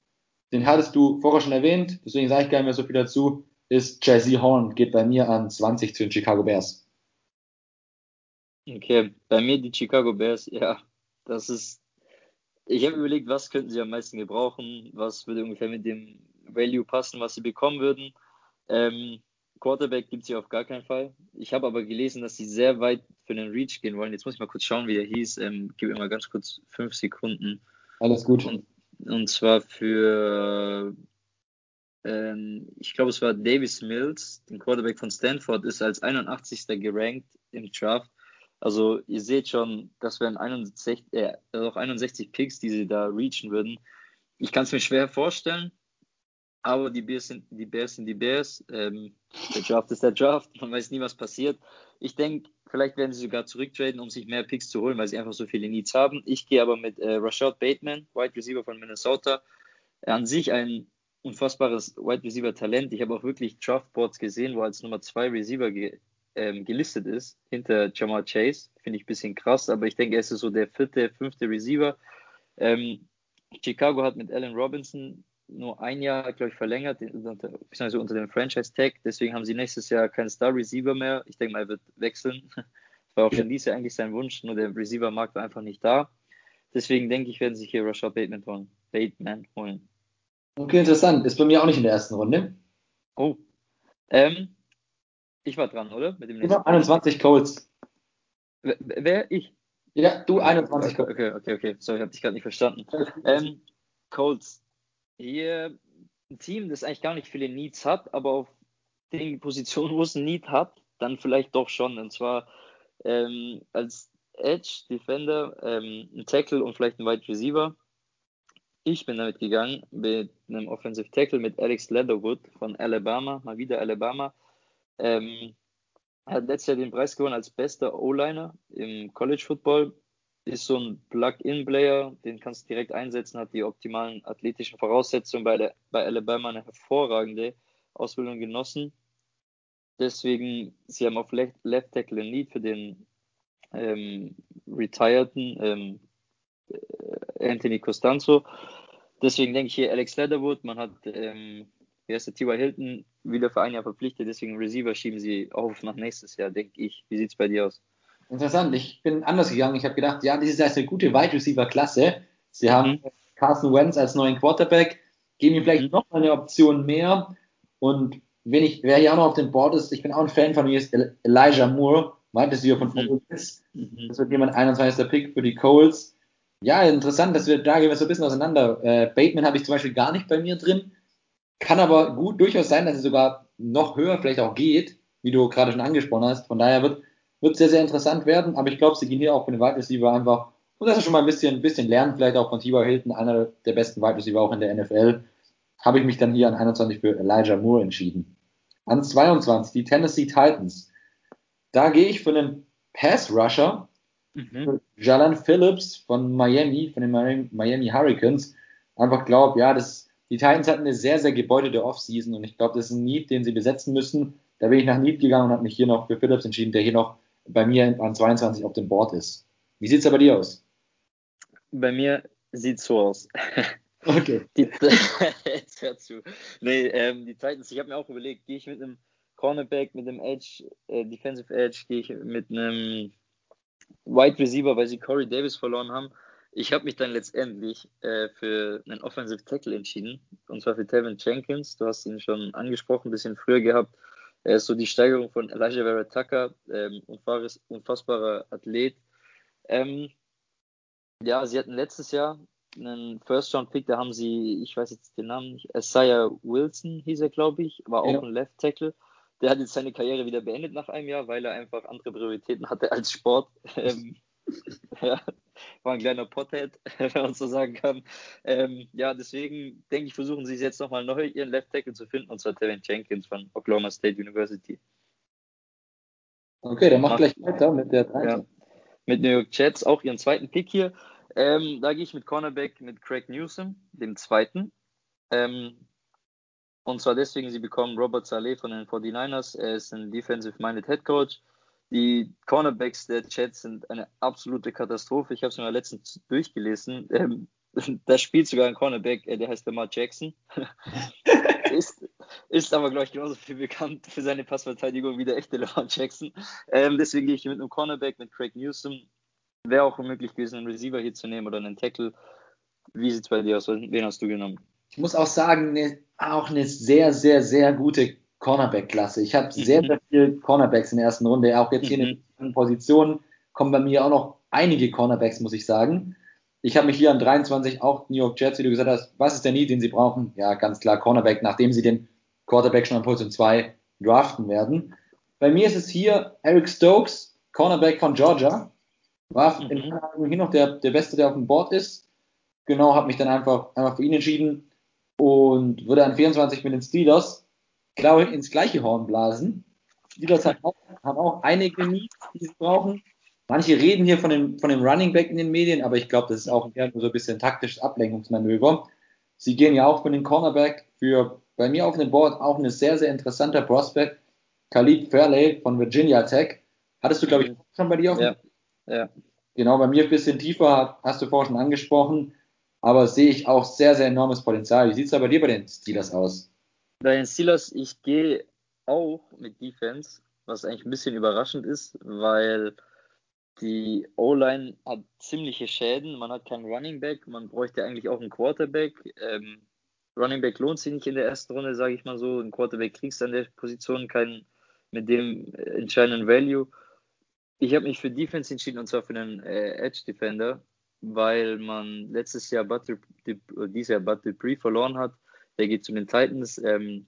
den hattest du vorher schon erwähnt, deswegen sage ich gar nicht mehr so viel dazu, ist Jazzy Horn, geht bei mir an 20 zu den Chicago Bears.
Okay, bei mir die Chicago Bears, ja, das ist, ich habe überlegt, was könnten sie am meisten gebrauchen, was würde ungefähr mit dem Value passen, was sie bekommen würden. Ähm, Quarterback gibt es hier auf gar keinen Fall. Ich habe aber gelesen, dass sie sehr weit für den Reach gehen wollen. Jetzt muss ich mal kurz schauen, wie der hieß. Ähm, gib mir mal ganz kurz fünf Sekunden.
Alles gut.
Und und zwar für, ähm, ich glaube, es war Davis Mills, den Quarterback von Stanford, ist als 81. gerankt im Draft. Also ihr seht schon, das wären 61, äh, auch 61 Picks, die sie da reachen würden. Ich kann es mir schwer vorstellen, aber die Bears sind die Bears. Sind die Bears. Ähm, der Draft ist der Draft, man weiß nie, was passiert. Ich denke, vielleicht werden sie sogar zurücktraden, um sich mehr Picks zu holen, weil sie einfach so viele Needs haben. Ich gehe aber mit äh, Rashad Bateman, Wide Receiver von Minnesota. An sich ein unfassbares Wide Receiver Talent. Ich habe auch wirklich Draftboards gesehen, wo als Nummer zwei Receiver ge ähm, gelistet ist, hinter Jamal Chase. Finde ich ein bisschen krass, aber ich denke, er ist so der vierte, fünfte Receiver. Ähm, Chicago hat mit Allen Robinson nur ein Jahr, glaube ich, verlängert, beziehungsweise unter dem Franchise-Tag. Deswegen haben sie nächstes Jahr keinen Star-Receiver mehr. Ich denke mal, er wird wechseln. Das war auch schon dieses Jahr eigentlich sein Wunsch, nur der Receiver-Markt war einfach nicht da. Deswegen denke ich, werden sie sich hier Rashad Bateman holen. Bateman holen.
Okay, interessant. Ist bei mir auch nicht in der ersten Runde.
Oh. Ähm, ich war dran, oder?
Mit dem nächsten. 21 Colts.
Wer, wer? Ich?
Ja, du 21
Colts. Okay, okay, okay. Sorry, ich habe dich gerade nicht verstanden. Ähm, Colts. Hier ein Team, das eigentlich gar nicht viele Needs hat, aber auf den Positionen, wo es ein Need hat, dann vielleicht doch schon. Und zwar ähm, als Edge, Defender, ähm, ein Tackle und vielleicht ein Wide Receiver. Ich bin damit gegangen mit einem Offensive Tackle mit Alex Leatherwood von Alabama, mal wieder Alabama. Ähm, er hat letztes Jahr den Preis gewonnen als bester O-Liner im College Football. Ist so ein Plug-in-Player, den kannst du direkt einsetzen, hat die optimalen athletischen Voraussetzungen bei, der, bei Alabama eine hervorragende Ausbildung genossen. Deswegen, sie haben auf Left, Left Tackle ein Need für den ähm, retireden ähm, äh, Anthony Costanzo. Deswegen denke ich hier Alex Leatherwood. Man hat, ähm, wie heißt der, T.Y. Hilton wieder für ein Jahr verpflichtet. Deswegen Receiver schieben sie auf nach nächstes Jahr, denke ich. Wie sieht es bei dir aus?
Interessant. Ich bin anders gegangen. Ich habe gedacht, ja, dieses Jahr ist eine gute Wide Receiver Klasse. Sie mhm. haben Carson Wentz als neuen Quarterback, geben ihm vielleicht mhm. noch eine Option mehr. Und wenn ich, wer hier auch noch auf dem Board ist, ich bin auch ein Fan von mir, ist Elijah Moore, Wide Receiver von mhm. mhm. Das wird jemand 21. Pick für die Coles. Ja, interessant, dass wir da gehen wir so ein bisschen auseinander. Äh, Bateman habe ich zum Beispiel gar nicht bei mir drin. Kann aber gut durchaus sein, dass es sogar noch höher vielleicht auch geht, wie du gerade schon angesprochen hast. Von daher wird wird sehr, sehr interessant werden, aber ich glaube, sie gehen hier auch von den Wide Receiver einfach, und das ist schon mal ein bisschen, ein bisschen lernen, vielleicht auch von T.Y. Hilton, einer der besten Wide Receiver auch in der NFL, habe ich mich dann hier an 21 für Elijah Moore entschieden. An 22 die Tennessee Titans. Da gehe ich für einen Pass Rusher, mhm. Jalan Phillips von Miami, von den Miami Hurricanes. Einfach glaube, ja, das, die Titans hatten eine sehr, sehr gebeutete Offseason und ich glaube, das ist ein Need, den sie besetzen müssen. Da bin ich nach Need gegangen und habe mich hier noch für Phillips entschieden, der hier noch bei mir an 22 auf dem Board ist. Wie sieht es bei dir aus?
Bei mir sieht es so aus.
Okay.
Die, jetzt hör zu. Nee, ähm, die Titans, ich habe mir auch überlegt, gehe ich mit einem Cornerback, mit einem Edge, äh, Defensive Edge, gehe ich mit einem Wide Receiver, weil sie Corey Davis verloren haben. Ich habe mich dann letztendlich äh, für einen Offensive Tackle entschieden, und zwar für Tevin Jenkins. Du hast ihn schon angesprochen, ein bisschen früher gehabt. Er ist so die Steigerung von Elijah Vera Tucker, ähm, unfassbarer Athlet. Ähm, ja, sie hatten letztes Jahr einen First-Round-Pick, da haben sie, ich weiß jetzt den Namen nicht, Isaiah Wilson hieß er, glaube ich, war auch ja. ein Left-Tackle. Der hat jetzt seine Karriere wieder beendet nach einem Jahr, weil er einfach andere Prioritäten hatte als Sport. Ähm, ja, war ein kleiner Pothead, wenn man so sagen kann. Ähm, ja, deswegen denke ich, versuchen sie es jetzt nochmal neu, ihren Left Tackle zu finden, und zwar Tevin Jenkins von Oklahoma State University.
Okay, dann mach gleich weiter mit der 13. Ja,
mit New York Jets, auch ihren zweiten Pick hier. Ähm, da gehe ich mit Cornerback mit Craig Newsom, dem zweiten. Ähm, und zwar deswegen, sie bekommen Robert Saleh von den 49ers. Er ist ein Defensive-Minded Head Coach. Die Cornerbacks der Jets sind eine absolute Katastrophe. Ich habe es mir letztens durchgelesen. Ähm, da spielt sogar ein Cornerback, äh, der heißt Lamar Jackson. ist, ist aber, glaube ich, genauso viel bekannt für seine Passverteidigung wie der echte Lamar Jackson. Ähm, deswegen gehe ich mit einem Cornerback, mit Craig Newsom. Wäre auch möglich gewesen, einen Receiver hier zu nehmen oder einen Tackle. Wie sieht es bei dir aus? Wen hast du genommen?
Ich muss auch sagen, ne, auch eine sehr, sehr, sehr gute Cornerback-Klasse. Ich habe sehr, mhm. sehr viele Cornerbacks in der ersten Runde. Auch jetzt hier in den mhm. Positionen kommen bei mir auch noch einige Cornerbacks, muss ich sagen. Ich habe mich hier an 23 auch New York Jets, wie du gesagt hast, was ist der Need, den sie brauchen? Ja, ganz klar Cornerback, nachdem sie den Quarterback schon an Position 2 draften werden. Bei mir ist es hier Eric Stokes, Cornerback von Georgia. War mhm. in hier noch der, der Beste, der auf dem Board ist. Genau, habe mich dann einfach, einfach für ihn entschieden und würde an 24 mit den Steelers glaube ich, ins gleiche Horn blasen. Die Steelers haben auch, haben auch einige Needs, die sie brauchen. Manche reden hier von dem, von dem Running Back in den Medien, aber ich glaube, das ist auch eher nur so ein bisschen taktisches Ablenkungsmanöver. Sie gehen ja auch von den Cornerback für bei mir auf dem Board auch ein sehr, sehr interessanter Prospect. Khalid Fairley von Virginia Tech. Hattest du, glaube ich, schon bei dir auf
ja. ja.
Genau, bei mir ein bisschen tiefer, hast du vorhin schon angesprochen. aber sehe ich auch sehr, sehr enormes Potenzial. Wie sieht es da bei dir bei den Steelers aus?
Den Steelers, ich gehe auch mit Defense, was eigentlich ein bisschen überraschend ist, weil die O-Line hat ziemliche Schäden. Man hat keinen Running Back, man bräuchte eigentlich auch einen Quarterback. Ähm, Running Back lohnt sich nicht in der ersten Runde, sage ich mal so. Ein Quarterback kriegst du an der Position keinen mit dem äh, entscheidenden Value. Ich habe mich für Defense entschieden und zwar für einen äh, Edge Defender, weil man letztes Jahr Bud, dieses Jahr Bud Dupree verloren hat. Der geht zu den Titans. Ähm,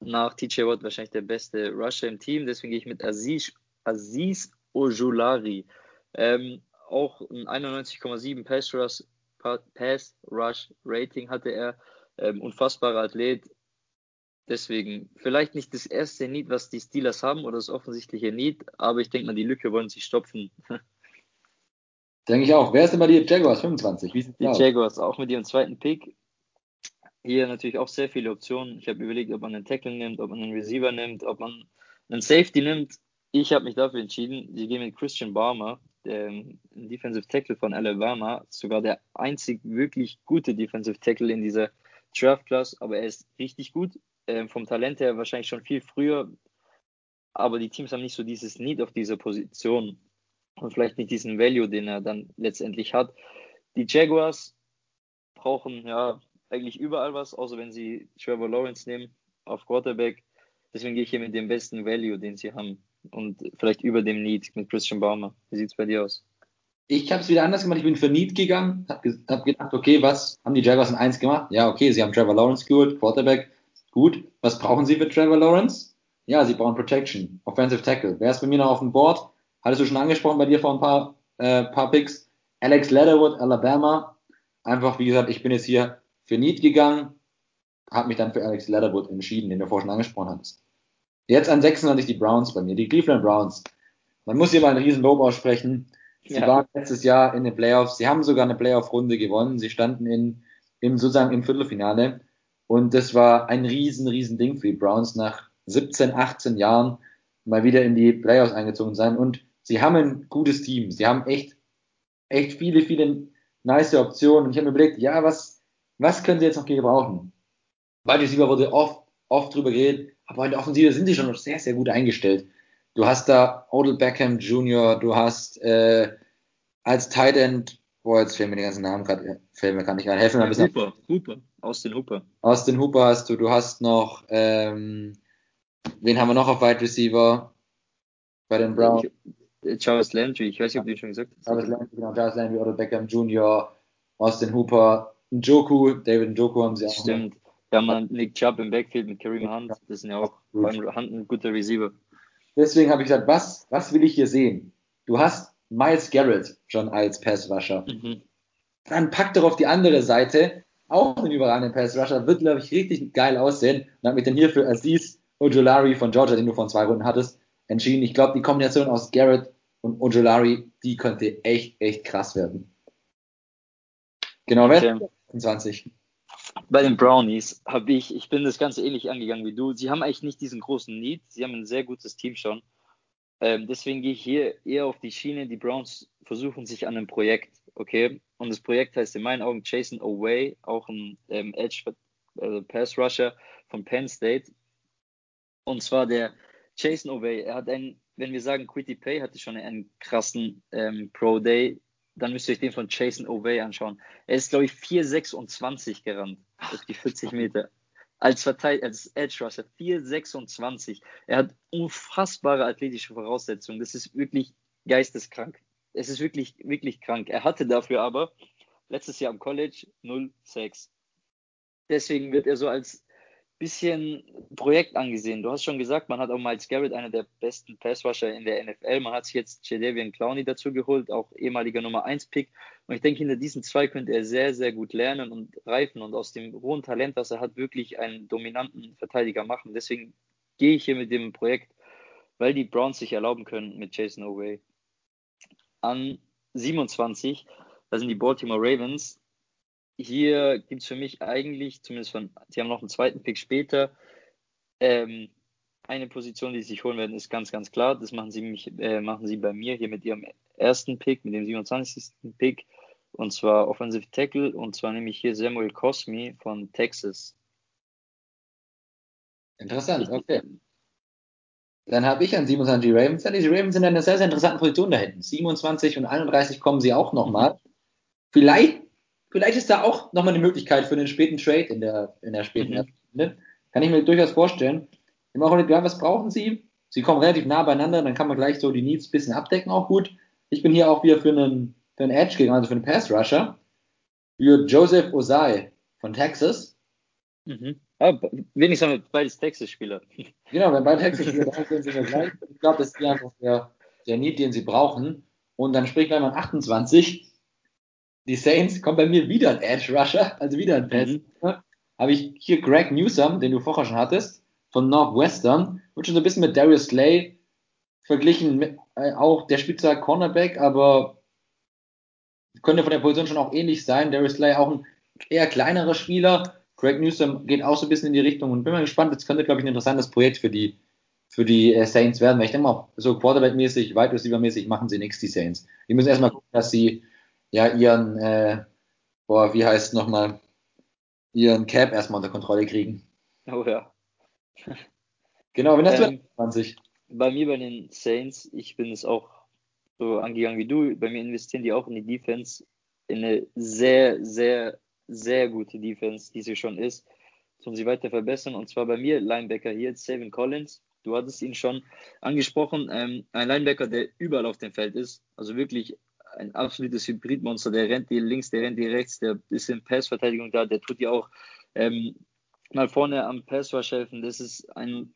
nach TJ Watt wahrscheinlich der beste Rusher im Team. Deswegen gehe ich mit Aziz, Aziz Ojulari. Ähm, auch ein 91,7 Pass Rush, Pass Rush Rating hatte er. Ähm, unfassbarer Athlet. Deswegen vielleicht nicht das erste Need, was die Steelers haben oder das offensichtliche Need, aber ich denke mal, die Lücke wollen sie stopfen.
Denke ich auch. Wer ist denn bei dir Jaguars 25? Wie
die Jaguars auch mit ihrem zweiten Pick. Hier natürlich auch sehr viele Optionen. Ich habe überlegt, ob man einen Tackle nimmt, ob man einen Receiver nimmt, ob man einen Safety nimmt. Ich habe mich dafür entschieden. Sie gehen mit Christian Barmer, dem Defensive Tackle von Alabama, sogar der einzig wirklich gute Defensive Tackle in dieser Draft Class, aber er ist richtig gut. Ähm, vom Talent her wahrscheinlich schon viel früher, aber die Teams haben nicht so dieses Need auf dieser Position und vielleicht nicht diesen Value, den er dann letztendlich hat. Die Jaguars brauchen ja eigentlich überall was, außer wenn sie Trevor Lawrence nehmen auf Quarterback. Deswegen gehe ich hier mit dem besten Value, den sie haben. Und vielleicht über dem Need mit Christian Baumer. Wie sieht es bei dir aus?
Ich habe es wieder anders gemacht. Ich bin für Need gegangen, habe hab gedacht, okay, was haben die Jaguars in 1 gemacht? Ja, okay, sie haben Trevor Lawrence geholt, Quarterback. Gut. Was brauchen sie für Trevor Lawrence? Ja, sie brauchen Protection, Offensive Tackle. Wer ist bei mir noch auf dem Board? Hattest du schon angesprochen bei dir vor ein paar, äh, paar Picks? Alex Leatherwood, Alabama. Einfach, wie gesagt, ich bin jetzt hier für Need gegangen, habe mich dann für Alex Leatherwood entschieden, den du vorhin schon angesprochen hattest. Jetzt an 26 die Browns bei mir, die Cleveland Browns. Man muss hier mal einen riesen Lob aussprechen. Sie ja. waren letztes Jahr in den Playoffs, sie haben sogar eine Playoff-Runde gewonnen, sie standen in, im, sozusagen im Viertelfinale und das war ein riesen, riesen Ding für die Browns nach 17, 18 Jahren mal wieder in die Playoffs eingezogen sein und sie haben ein gutes Team, sie haben echt, echt viele, viele nice Optionen und ich habe mir überlegt, ja, was, was können sie jetzt noch gebrauchen? Wide Receiver wurde oft, oft drüber geredet, aber in der Offensive sind sie schon sehr, sehr gut eingestellt. Du hast da Odell Beckham Jr., du hast äh, als Tight End, boah, jetzt fehlen mir die ganzen Namen gerade, fällt mir gar nicht rein. Helfen mir ein bisschen.
Hooper, Hooper, aus den Hooper.
Aus den Hooper hast du, du hast noch, ähm, wen haben wir noch auf Wide Receiver bei den Browns?
Charles Landry, ich weiß nicht, ob du ihn schon gesagt hast.
Charles Landry, genau, Charles Landry, Odell Beckham Jr., Austin Hooper, Njoku, David Njoku haben sie auch.
Stimmt. Ja, man, Nick Chubb im Backfield mit Kareem Hunt, das sind ja auch beim Hunt ein guter Receiver.
Deswegen habe ich gesagt, was, was will ich hier sehen? Du hast Miles Garrett schon als Passrusher. Mhm. Dann pack doch auf die andere Seite auch einen überragenden Passrusher. Wird, glaube ich, richtig geil aussehen. Und habe mich dann hier für Aziz Ojolari von Georgia, den du von zwei Runden hattest, entschieden. Ich glaube, die Kombination aus Garrett und Ojolari, die könnte echt, echt krass werden. Genau, wer? Okay. 20.
Bei den Brownies habe ich, ich bin das Ganze ähnlich angegangen wie du. Sie haben eigentlich nicht diesen großen Need. Sie haben ein sehr gutes Team schon. Ähm, deswegen gehe ich hier eher auf die Schiene. Die Browns versuchen sich an einem Projekt, okay? Und das Projekt heißt in meinen Augen Jason Away, auch ein ähm, Edge also Pass Rusher von Penn State. Und zwar der Jason Away. Er hat einen, wenn wir sagen, Quitty Pay hatte schon einen krassen ähm, Pro Day dann müsst ihr euch den von Jason Ovey anschauen. Er ist, glaube ich, 4,26 gerannt auf die 40 Meter. Als Verteid als Edge Rusher 4,26. Er hat unfassbare athletische Voraussetzungen. Das ist wirklich geisteskrank. Es ist wirklich, wirklich krank. Er hatte dafür aber letztes Jahr am College 0,6. Deswegen wird er so als bisschen Projekt angesehen. Du hast schon gesagt, man hat auch Miles Garrett, einer der besten Passrusher in der NFL. Man hat sich jetzt Jadavian Clowney dazu geholt, auch ehemaliger Nummer 1 Pick. Und ich denke, hinter diesen zwei könnte er sehr, sehr gut lernen und reifen und aus dem hohen Talent, das er hat, wirklich einen dominanten Verteidiger machen. Deswegen gehe ich hier mit dem Projekt, weil die Browns sich erlauben können mit Jason O'Way. An 27, da sind die Baltimore Ravens hier gibt es für mich eigentlich, zumindest von, sie haben noch einen zweiten Pick später, ähm, eine Position, die sie sich holen werden, ist ganz, ganz klar. Das machen sie, mich, äh, machen sie bei mir hier mit ihrem ersten Pick, mit dem 27. Pick. Und zwar Offensive Tackle, und zwar nämlich hier Samuel Cosmi von Texas.
Interessant, okay. Dann habe ich an 27 die Ravens. Die Ravens sind in einer sehr, sehr interessanten Position da hinten. 27 und 31 kommen sie auch nochmal. Vielleicht, vielleicht ist da auch nochmal eine Möglichkeit für einen späten Trade in der, in der späten mhm. Runde. Kann ich mir durchaus vorstellen. Im auch gedacht, was brauchen sie? Sie kommen relativ nah beieinander, dann kann man gleich so die Needs ein bisschen abdecken, auch gut. Ich bin hier auch wieder für einen, für einen Edge gegangen, also für einen Pass Rusher. Für Joseph Osai von Texas.
Mhm. Ah, wenigstens haben wir beides Texas-Spieler.
Genau, wenn beide Texas-Spieler da sind, sind wir gleich. Ich glaube, das ist einfach der, der Need, den sie brauchen. Und dann spricht man 28. Die Saints kommt bei mir wieder ein Edge Rusher, also wieder ein Pass. Mhm. Habe ich hier Greg Newsom, den du vorher schon hattest, von Northwestern. Wird schon so ein bisschen mit Darius Slay verglichen. Mit, äh, auch der spielt zwar Cornerback, aber könnte von der Position schon auch ähnlich sein. Darius Slay auch ein eher kleinerer Spieler Greg Newsom geht auch so ein bisschen in die Richtung und bin mal gespannt. Das könnte, glaube ich, ein interessantes Projekt für die, für die äh, Saints werden, weil ich denke mal, so Quarterback-mäßig, Wide Receiver-mäßig machen sie nichts, die Saints. Die müssen erstmal gucken, dass sie ja ihren, äh, boah, wie heißt es nochmal, ihren Cap erstmal unter Kontrolle kriegen.
Oh ja.
genau, wenn hast ähm, du 20?
Bei mir bei den Saints, ich bin es auch so angegangen wie du. Bei mir investieren die auch in die Defense in eine sehr, sehr sehr gute Defense, die sie schon ist, tun sie weiter verbessern. Und zwar bei mir Linebacker hier, Savin Collins. Du hattest ihn schon angesprochen. Ähm, ein Linebacker, der überall auf dem Feld ist. Also wirklich ein absolutes Hybridmonster. Der rennt dir links, der rennt dir rechts, der ist in Passverteidigung da, der tut dir auch ähm, mal vorne am Passwash helfen. Das ist ein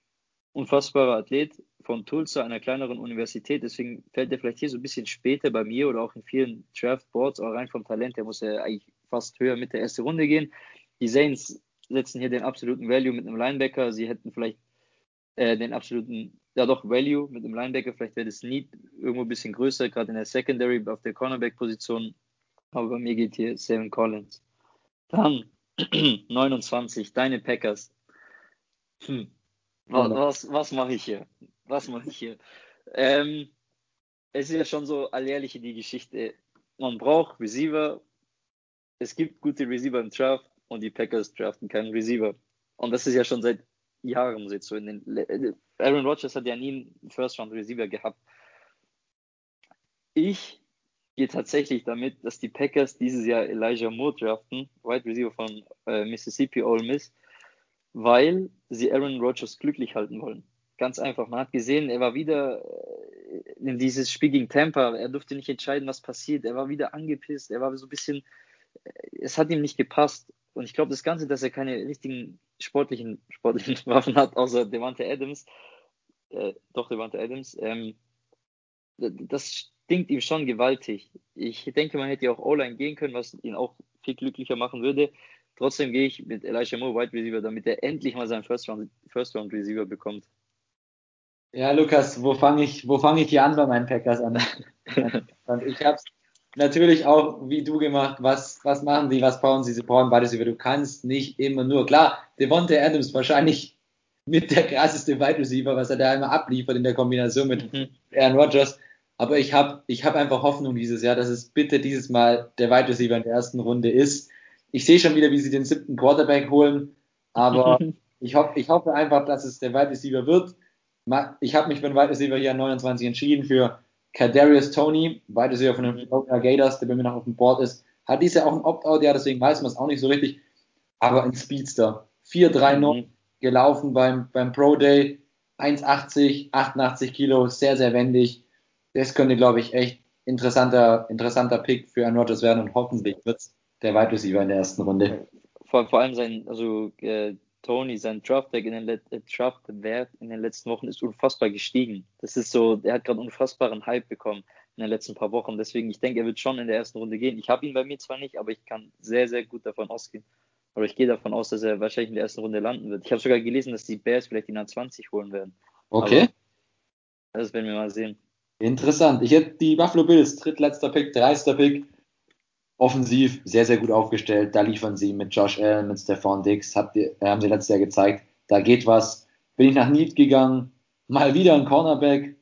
unfassbarer Athlet von Tulsa, einer kleineren Universität. Deswegen fällt er vielleicht hier so ein bisschen später bei mir oder auch in vielen Draft-Boards, auch rein vom Talent. Der muss ja eigentlich fast höher mit der ersten Runde gehen. Die Saints setzen hier den absoluten Value mit einem Linebacker. Sie hätten vielleicht äh, den absoluten, ja doch, Value mit einem Linebacker. Vielleicht wäre das Need irgendwo ein bisschen größer, gerade in der Secondary, auf der Cornerback-Position. Aber bei mir geht hier Seven Collins. Dann 29, deine Packers. Hm. Was, was, was mache ich hier? Was mache ich hier? Ähm, es ist ja schon so alljährlich die Geschichte. Man braucht Receiver, es gibt gute Receiver im Draft und die Packers draften keinen Receiver. Und das ist ja schon seit Jahren so. In den, Aaron Rodgers hat ja nie einen First-Round-Receiver gehabt. Ich gehe tatsächlich damit, dass die Packers dieses Jahr Elijah Moore draften, Wide Receiver von äh, Mississippi Ole Miss, weil sie Aaron Rodgers glücklich halten wollen. Ganz einfach. Man hat gesehen, er war wieder äh, in dieses Spiel gegen Tampa. Er durfte nicht entscheiden, was passiert. Er war wieder angepisst. Er war so ein bisschen es hat ihm nicht gepasst. Und ich glaube, das Ganze, dass er keine richtigen sportlichen, sportlichen Waffen hat, außer Devante Adams, äh, doch Devante Adams, ähm, das stinkt ihm schon gewaltig. Ich denke, man hätte ja auch O-Line gehen können, was ihn auch viel glücklicher machen würde. Trotzdem gehe ich mit Elijah Moore Wide Receiver, damit er endlich mal seinen First Round, First Round Receiver bekommt.
Ja, Lukas, wo fange ich, wo fange ich hier an bei meinen Packers an? ich habe es natürlich auch wie du gemacht, was, was machen sie, was bauen sie, sie brauchen beides über. Du kannst nicht immer nur, klar, Devonta Adams wahrscheinlich mit der krasseste Wide Receiver, was er da immer abliefert in der Kombination mit mhm. Aaron Rodgers. Aber ich habe ich hab einfach Hoffnung dieses Jahr, dass es bitte dieses Mal der Wide Receiver in der ersten Runde ist. Ich sehe schon wieder, wie sie den siebten Quarterback holen, aber ich, hoff, ich hoffe einfach, dass es der Wide Receiver wird. Ich habe mich für den Wide Receiver hier an 29 entschieden für Kadarius Tony, beides ja von den. Florida Gators, der bei mir noch auf dem Board ist, hat dies ja auch ein Opt-out, ja, deswegen weiß man es auch nicht so richtig. Aber ein Speedster. 4,39 mhm. gelaufen beim, beim Pro Day, 1,80, 88 Kilo, sehr, sehr wendig. Das könnte, glaube ich, echt interessanter, interessanter Pick für einen Rodgers werden und hoffentlich wird es der Wide Receiver in der ersten Runde.
Vor, vor allem sein, also äh, Tony, sein Draftback in den, äh, Draftwert in den letzten Wochen ist unfassbar gestiegen. Das ist so, er hat gerade unfassbaren Hype bekommen in den letzten paar Wochen. Deswegen, ich denke, er wird schon in der ersten Runde gehen. Ich habe ihn bei mir zwar nicht, aber ich kann sehr, sehr gut davon ausgehen. Oder ich gehe davon aus, dass er wahrscheinlich in der ersten Runde landen wird. Ich habe sogar gelesen, dass die Bears vielleicht ihn an 20 holen werden.
Okay.
Aber das werden wir mal sehen.
Interessant. Ich hätte die Buffalo Bills, drittletzter Pick, dreister Pick offensiv sehr, sehr gut aufgestellt. Da liefern sie mit Josh Allen, mit Stefan Dix, habt ihr, haben sie letztes Jahr gezeigt. Da geht was. Bin ich nach Need gegangen. Mal wieder ein Cornerback.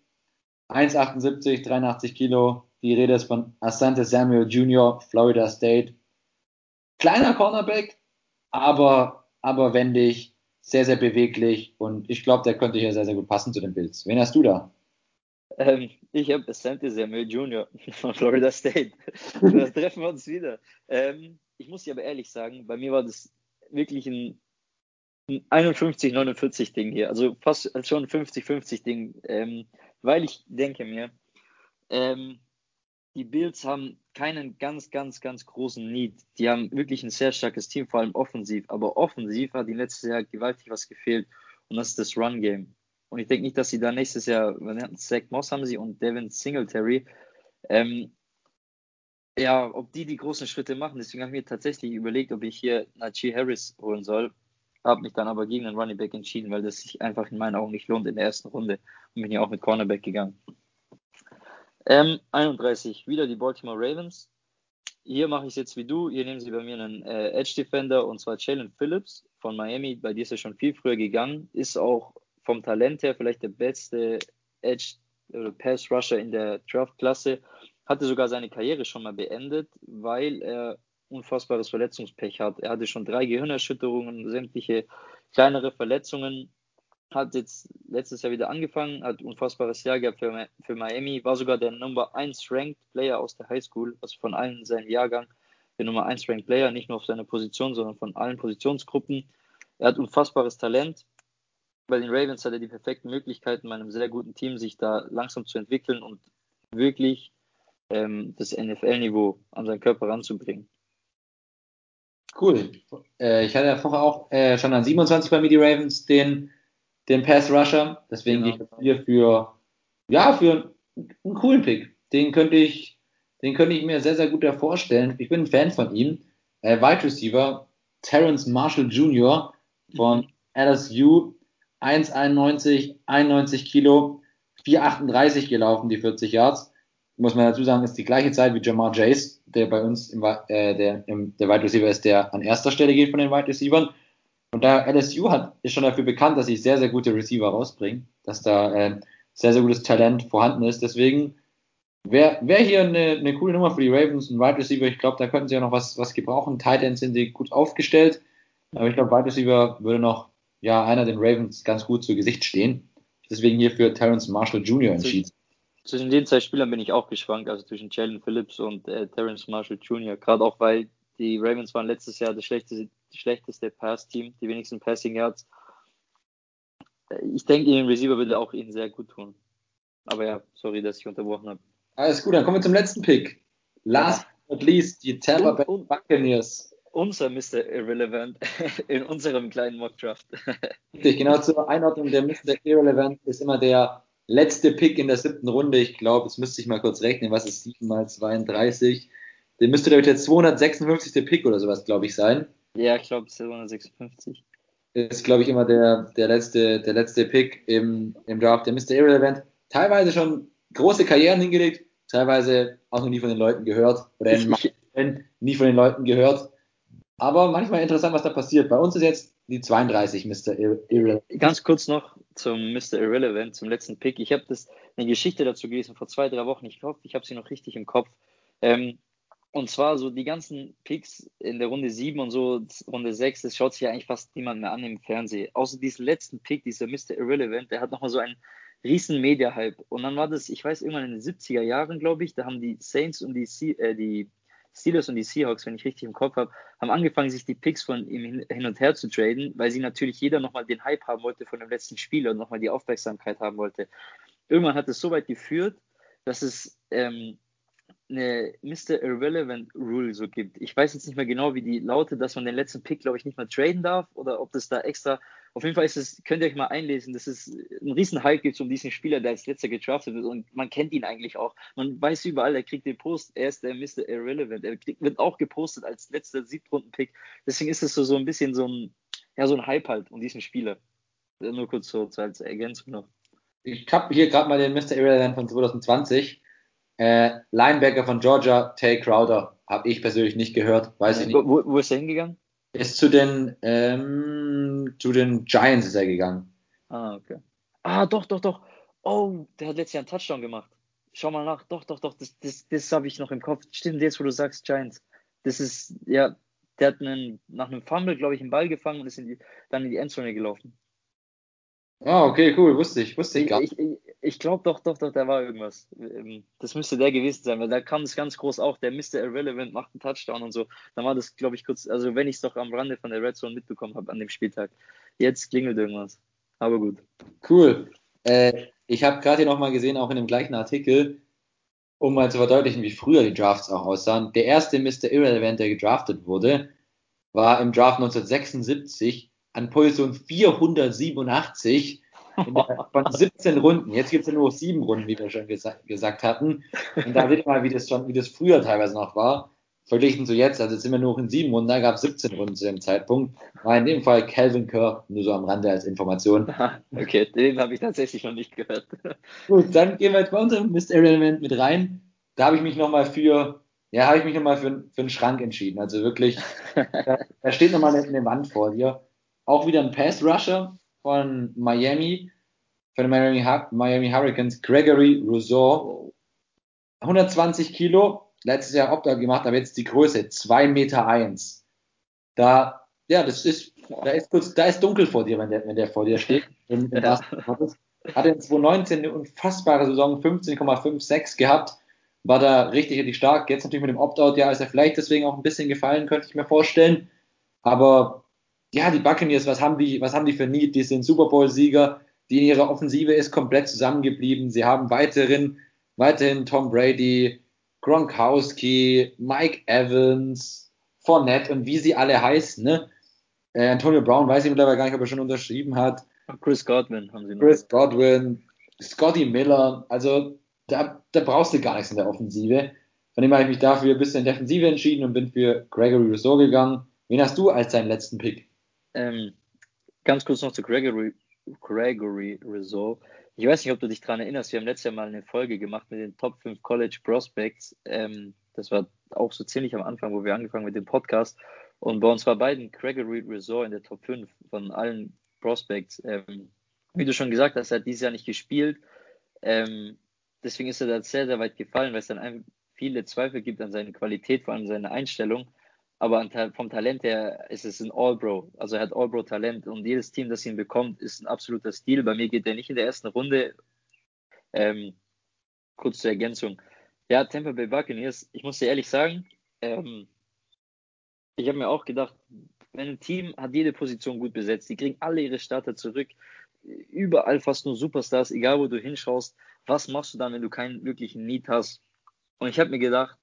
1,78, 83 Kilo. Die Rede ist von Asante Samuel Jr., Florida State. Kleiner Cornerback, aber, aber wendig, sehr, sehr beweglich und ich glaube, der könnte hier sehr, sehr gut passen zu den Bills. Wen hast du da?
Ähm, ich habe Asante Samuel Jr. von Florida State. da treffen wir uns wieder. Ähm, ich muss dir aber ehrlich sagen, bei mir war das wirklich ein 51-49 Ding hier, also fast schon 50-50 Ding, ähm, weil ich denke mir, ähm, die Bills haben keinen ganz, ganz, ganz großen Need. Die haben wirklich ein sehr starkes Team, vor allem offensiv. Aber offensiv hat ihnen letztes Jahr gewaltig was gefehlt und das ist das Run-Game. Und ich denke nicht, dass sie da nächstes Jahr, Zach Moss haben sie und Devin Singletary, ähm, ja, ob die die großen Schritte machen. Deswegen habe ich mir tatsächlich überlegt, ob ich hier Najee Harris holen soll. Habe mich dann aber gegen den Running Back entschieden, weil das sich einfach in meinen Augen nicht lohnt in der ersten Runde. Und bin hier auch mit Cornerback gegangen. Ähm, 31, wieder die Baltimore Ravens. Hier mache ich es jetzt wie du. Hier nehmen sie bei mir einen äh, Edge Defender und zwar Jalen Phillips von Miami. Bei dir ist er schon viel früher gegangen. Ist auch vom Talent her vielleicht der beste Edge oder Pass Rusher in der Draft-Klasse. Hatte sogar seine Karriere schon mal beendet, weil er unfassbares Verletzungspech hat. Er hatte schon drei Gehirnerschütterungen, sämtliche kleinere Verletzungen. Hat jetzt letztes Jahr wieder angefangen, hat unfassbares Jahr gehabt für, für Miami, war sogar der Number 1 Ranked Player aus der High School, also von allen in seinem Jahrgang, der Nummer 1 Ranked Player, nicht nur auf seiner Position, sondern von allen Positionsgruppen. Er hat unfassbares Talent. Bei den Ravens hat er die perfekten Möglichkeiten, bei einem sehr guten Team sich da langsam zu entwickeln und wirklich ähm, das NFL-Niveau an seinen Körper ranzubringen.
Cool. Äh, ich hatte ja vorher auch äh, schon an 27 bei mir die Ravens, den, den Pass Rusher. Deswegen genau. gehe ich hier für, ja, für einen coolen Pick. Den könnte ich, den könnte ich mir sehr, sehr gut vorstellen. Ich bin ein Fan von ihm. Äh, Wide Receiver, Terrence Marshall Jr. von mhm. LSU, 1,91, 91 Kilo, 4,38 gelaufen, die 40 Yards muss man dazu sagen, ist die gleiche Zeit wie Jamar Chase, der bei uns im, äh, der, im, der Wide Receiver ist, der an erster Stelle geht von den Wide Receivers. Und da LSU hat, ist schon dafür bekannt, dass sie sehr, sehr gute Receiver rausbringen, dass da äh, sehr, sehr gutes Talent vorhanden ist. Deswegen wäre wär hier eine, eine coole Nummer für die Ravens, ein Wide Receiver. Ich glaube, da könnten sie ja noch was, was gebrauchen. Tight Ends sind sie gut aufgestellt. Aber ich glaube, Wide Receiver würde noch, ja, einer den Ravens ganz gut zu Gesicht stehen. Deswegen hier für Terrence Marshall Jr. entschieden.
Zwischen den zwei Spielern bin ich auch geschwankt, also zwischen Jalen Phillips und äh, Terrence Marshall Jr., gerade auch weil die Ravens waren letztes Jahr das schlechteste, das schlechteste Pass-Team, die wenigsten Passing Yards. Äh, ich denke, ihren Receiver würde auch ihnen sehr gut tun. Aber ja, sorry, dass ich unterbrochen habe.
Alles gut, dann kommen wir zum letzten Pick. Last but not least, die Tampa Bay Buccaneers.
Unser Mr. Irrelevant in unserem kleinen Mock Draft.
Richtig, genau zur Einordnung der Mr. Irrelevant ist immer der letzte Pick in der siebten Runde. Ich glaube, jetzt müsste ich mal kurz rechnen, was ist 7 mal 32? Den müsste, glaube ich, der 256. Pick oder sowas, glaube ich, sein.
Ja, ich glaube, 256.
Ist, glaube ich, immer der, der, letzte, der letzte Pick im, im Draft. Der Mr. Irrelevant. Teilweise schon große Karrieren hingelegt, teilweise auch noch nie von den Leuten gehört. Oder in nie von den Leuten gehört. Aber manchmal interessant, was da passiert. Bei uns ist jetzt die 32, Mr. Irrelevant.
Ganz kurz noch zum Mr. Irrelevant, zum letzten Pick. Ich habe eine Geschichte dazu gelesen vor zwei, drei Wochen. Ich hoffe, ich habe sie noch richtig im Kopf. Ähm, und zwar so die ganzen Picks in der Runde 7 und so, Runde 6, das schaut sich ja eigentlich fast niemand mehr an im Fernsehen. Außer diesen letzten Pick, dieser Mr. Irrelevant, der hat nochmal so einen riesen Media-Hype. Und dann war das, ich weiß, irgendwann in den 70er Jahren, glaube ich, da haben die Saints und die, äh, die Steelers und die Seahawks, wenn ich richtig im Kopf habe, haben angefangen, sich die Picks von ihm hin und her zu traden, weil sie natürlich jeder nochmal den Hype haben wollte von dem letzten Spiel und nochmal die Aufmerksamkeit haben wollte. Irgendwann hat es so weit geführt, dass es ähm, eine Mr. Irrelevant Rule so gibt. Ich weiß jetzt nicht mehr genau, wie die lautet, dass man den letzten Pick, glaube ich, nicht mehr traden darf oder ob das da extra. Auf jeden Fall ist es, könnt ihr euch mal einlesen, dass es einen riesen Hype gibt um diesen Spieler, der als letzter gedraftet wird und man kennt ihn eigentlich auch. Man weiß überall, er kriegt den Post, er ist der Mr. Irrelevant. Er kriegt, wird auch gepostet als letzter Siebtrunden-Pick. Deswegen ist es so, so ein bisschen so ein, ja, so ein Hype halt um diesen Spieler. Nur kurz so als Ergänzung noch.
Ich habe hier gerade mal den Mr. Irrelevant von 2020 äh, Linebacker von Georgia, Tay Crowder, habe ich persönlich nicht gehört, weiß ich nicht.
Wo, wo ist er hingegangen?
Ist zu den, ähm, zu den Giants ist er gegangen.
Ah, okay. Ah, doch, doch, doch. Oh, der hat letztes Jahr einen Touchdown gemacht. schau mal nach. Doch, doch, doch, das, das, das habe ich noch im Kopf. Stimmt, jetzt, wo du sagst, Giants. Das ist, ja, der hat einen, nach einem Fumble, glaube ich, einen Ball gefangen und ist in die, dann in die Endzone gelaufen.
Ah, okay, cool, wusste ich, wusste ich gar
ich, ich, ich glaube doch, doch, doch, da war irgendwas. Ähm, Das müsste der gewesen sein, weil da kam es ganz groß auch, der Mr. Irrelevant macht einen Touchdown und so. Dann war das, glaube ich, kurz, also wenn ich es doch am Rande von der Red Zone mitbekommen habe an dem Spieltag. Jetzt klingelt irgendwas. Aber gut.
Cool. Äh, ich habe gerade hier nochmal gesehen, auch in dem gleichen Artikel, um mal zu verdeutlichen, wie früher die Drafts auch aussahen. Der erste Mr. Irrelevant, der gedraftet wurde, war im Draft 1976 an Position 487 in der, von 17 Runden. Jetzt gibt es ja nur noch sieben Runden, wie wir schon gesa gesagt hatten. Und da ihr mal, wie das schon, wie das früher teilweise noch war. Verglichen zu jetzt, also jetzt sind wir nur noch in sieben Runden, da gab es 17 Runden zu dem Zeitpunkt. War in dem Fall Calvin Kerr, nur so am Rande als Information.
Okay, den habe ich tatsächlich noch nicht gehört.
Gut, dann gehen wir jetzt bei unserem Mr. Element mit rein. Da habe ich mich nochmal für, ja, habe ich mich nochmal für, für einen Schrank entschieden. Also wirklich, da, da steht nochmal eine, eine Wand vor dir. Auch wieder ein Pass-Rusher von Miami, von den Miami, Miami Hurricanes, Gregory Rousseau. 120 Kilo, letztes Jahr Opt-out gemacht, aber jetzt die Größe, 2,1 Meter. Eins. Da, ja, das ist, da ist kurz, da ist dunkel vor dir, wenn der, wenn der vor dir steht. Im, im
Ja.
Hat in 2019 eine unfassbare Saison, 15,56 gehabt, war da richtig, richtig stark. Jetzt natürlich mit dem Opt-out, ja, ist er vielleicht deswegen auch ein bisschen gefallen, könnte ich mir vorstellen. Aber ja, die Buccaneers, was haben die, was haben die für Need? Die sind Super Bowl-Sieger, die in ihrer Offensive ist komplett zusammengeblieben. Sie haben weiterhin, weiterhin Tom Brady, Gronkowski, Mike Evans, Fournette und wie sie alle heißen, ne? Äh, Antonio Brown weiß ich mittlerweile gar nicht, ob er schon unterschrieben hat.
Chris Godwin haben sie noch.
Chris Godwin, Scotty Miller, also da, da brauchst du gar nichts in der Offensive. Von dem habe ich mich dafür ein bisschen Defensive entschieden und bin für Gregory Rousseau gegangen. Wen hast du als deinen letzten Pick?
Ähm, ganz kurz noch zu Gregory, Gregory Rousseau. Ich weiß nicht, ob du dich daran erinnerst, wir haben letztes Jahr mal eine Folge gemacht mit den Top 5 College Prospects. Ähm, das war auch so ziemlich am Anfang, wo wir angefangen mit dem Podcast. Und bei uns war beiden Gregory Rousseau in der Top 5 von allen Prospects. Ähm, wie du schon gesagt hast, er hat dieses Jahr nicht gespielt. Ähm, deswegen ist er da sehr, sehr weit gefallen, weil es dann viele Zweifel gibt an seine Qualität, vor allem seine Einstellung. Aber vom Talent her ist es ein All-Bro. Also er hat All-Bro-Talent und jedes Team, das ihn bekommt, ist ein absoluter Stil. Bei mir geht er nicht in der ersten Runde. Ähm, kurz zur Ergänzung. Ja, Tampa Bay Buccaneers, ich muss dir ehrlich sagen, ähm, ich habe mir auch gedacht, wenn ein Team hat jede Position gut besetzt, die kriegen alle ihre Starter zurück, überall fast nur Superstars, egal wo du hinschaust, was machst du dann, wenn du keinen wirklichen Need hast? Und ich habe mir gedacht,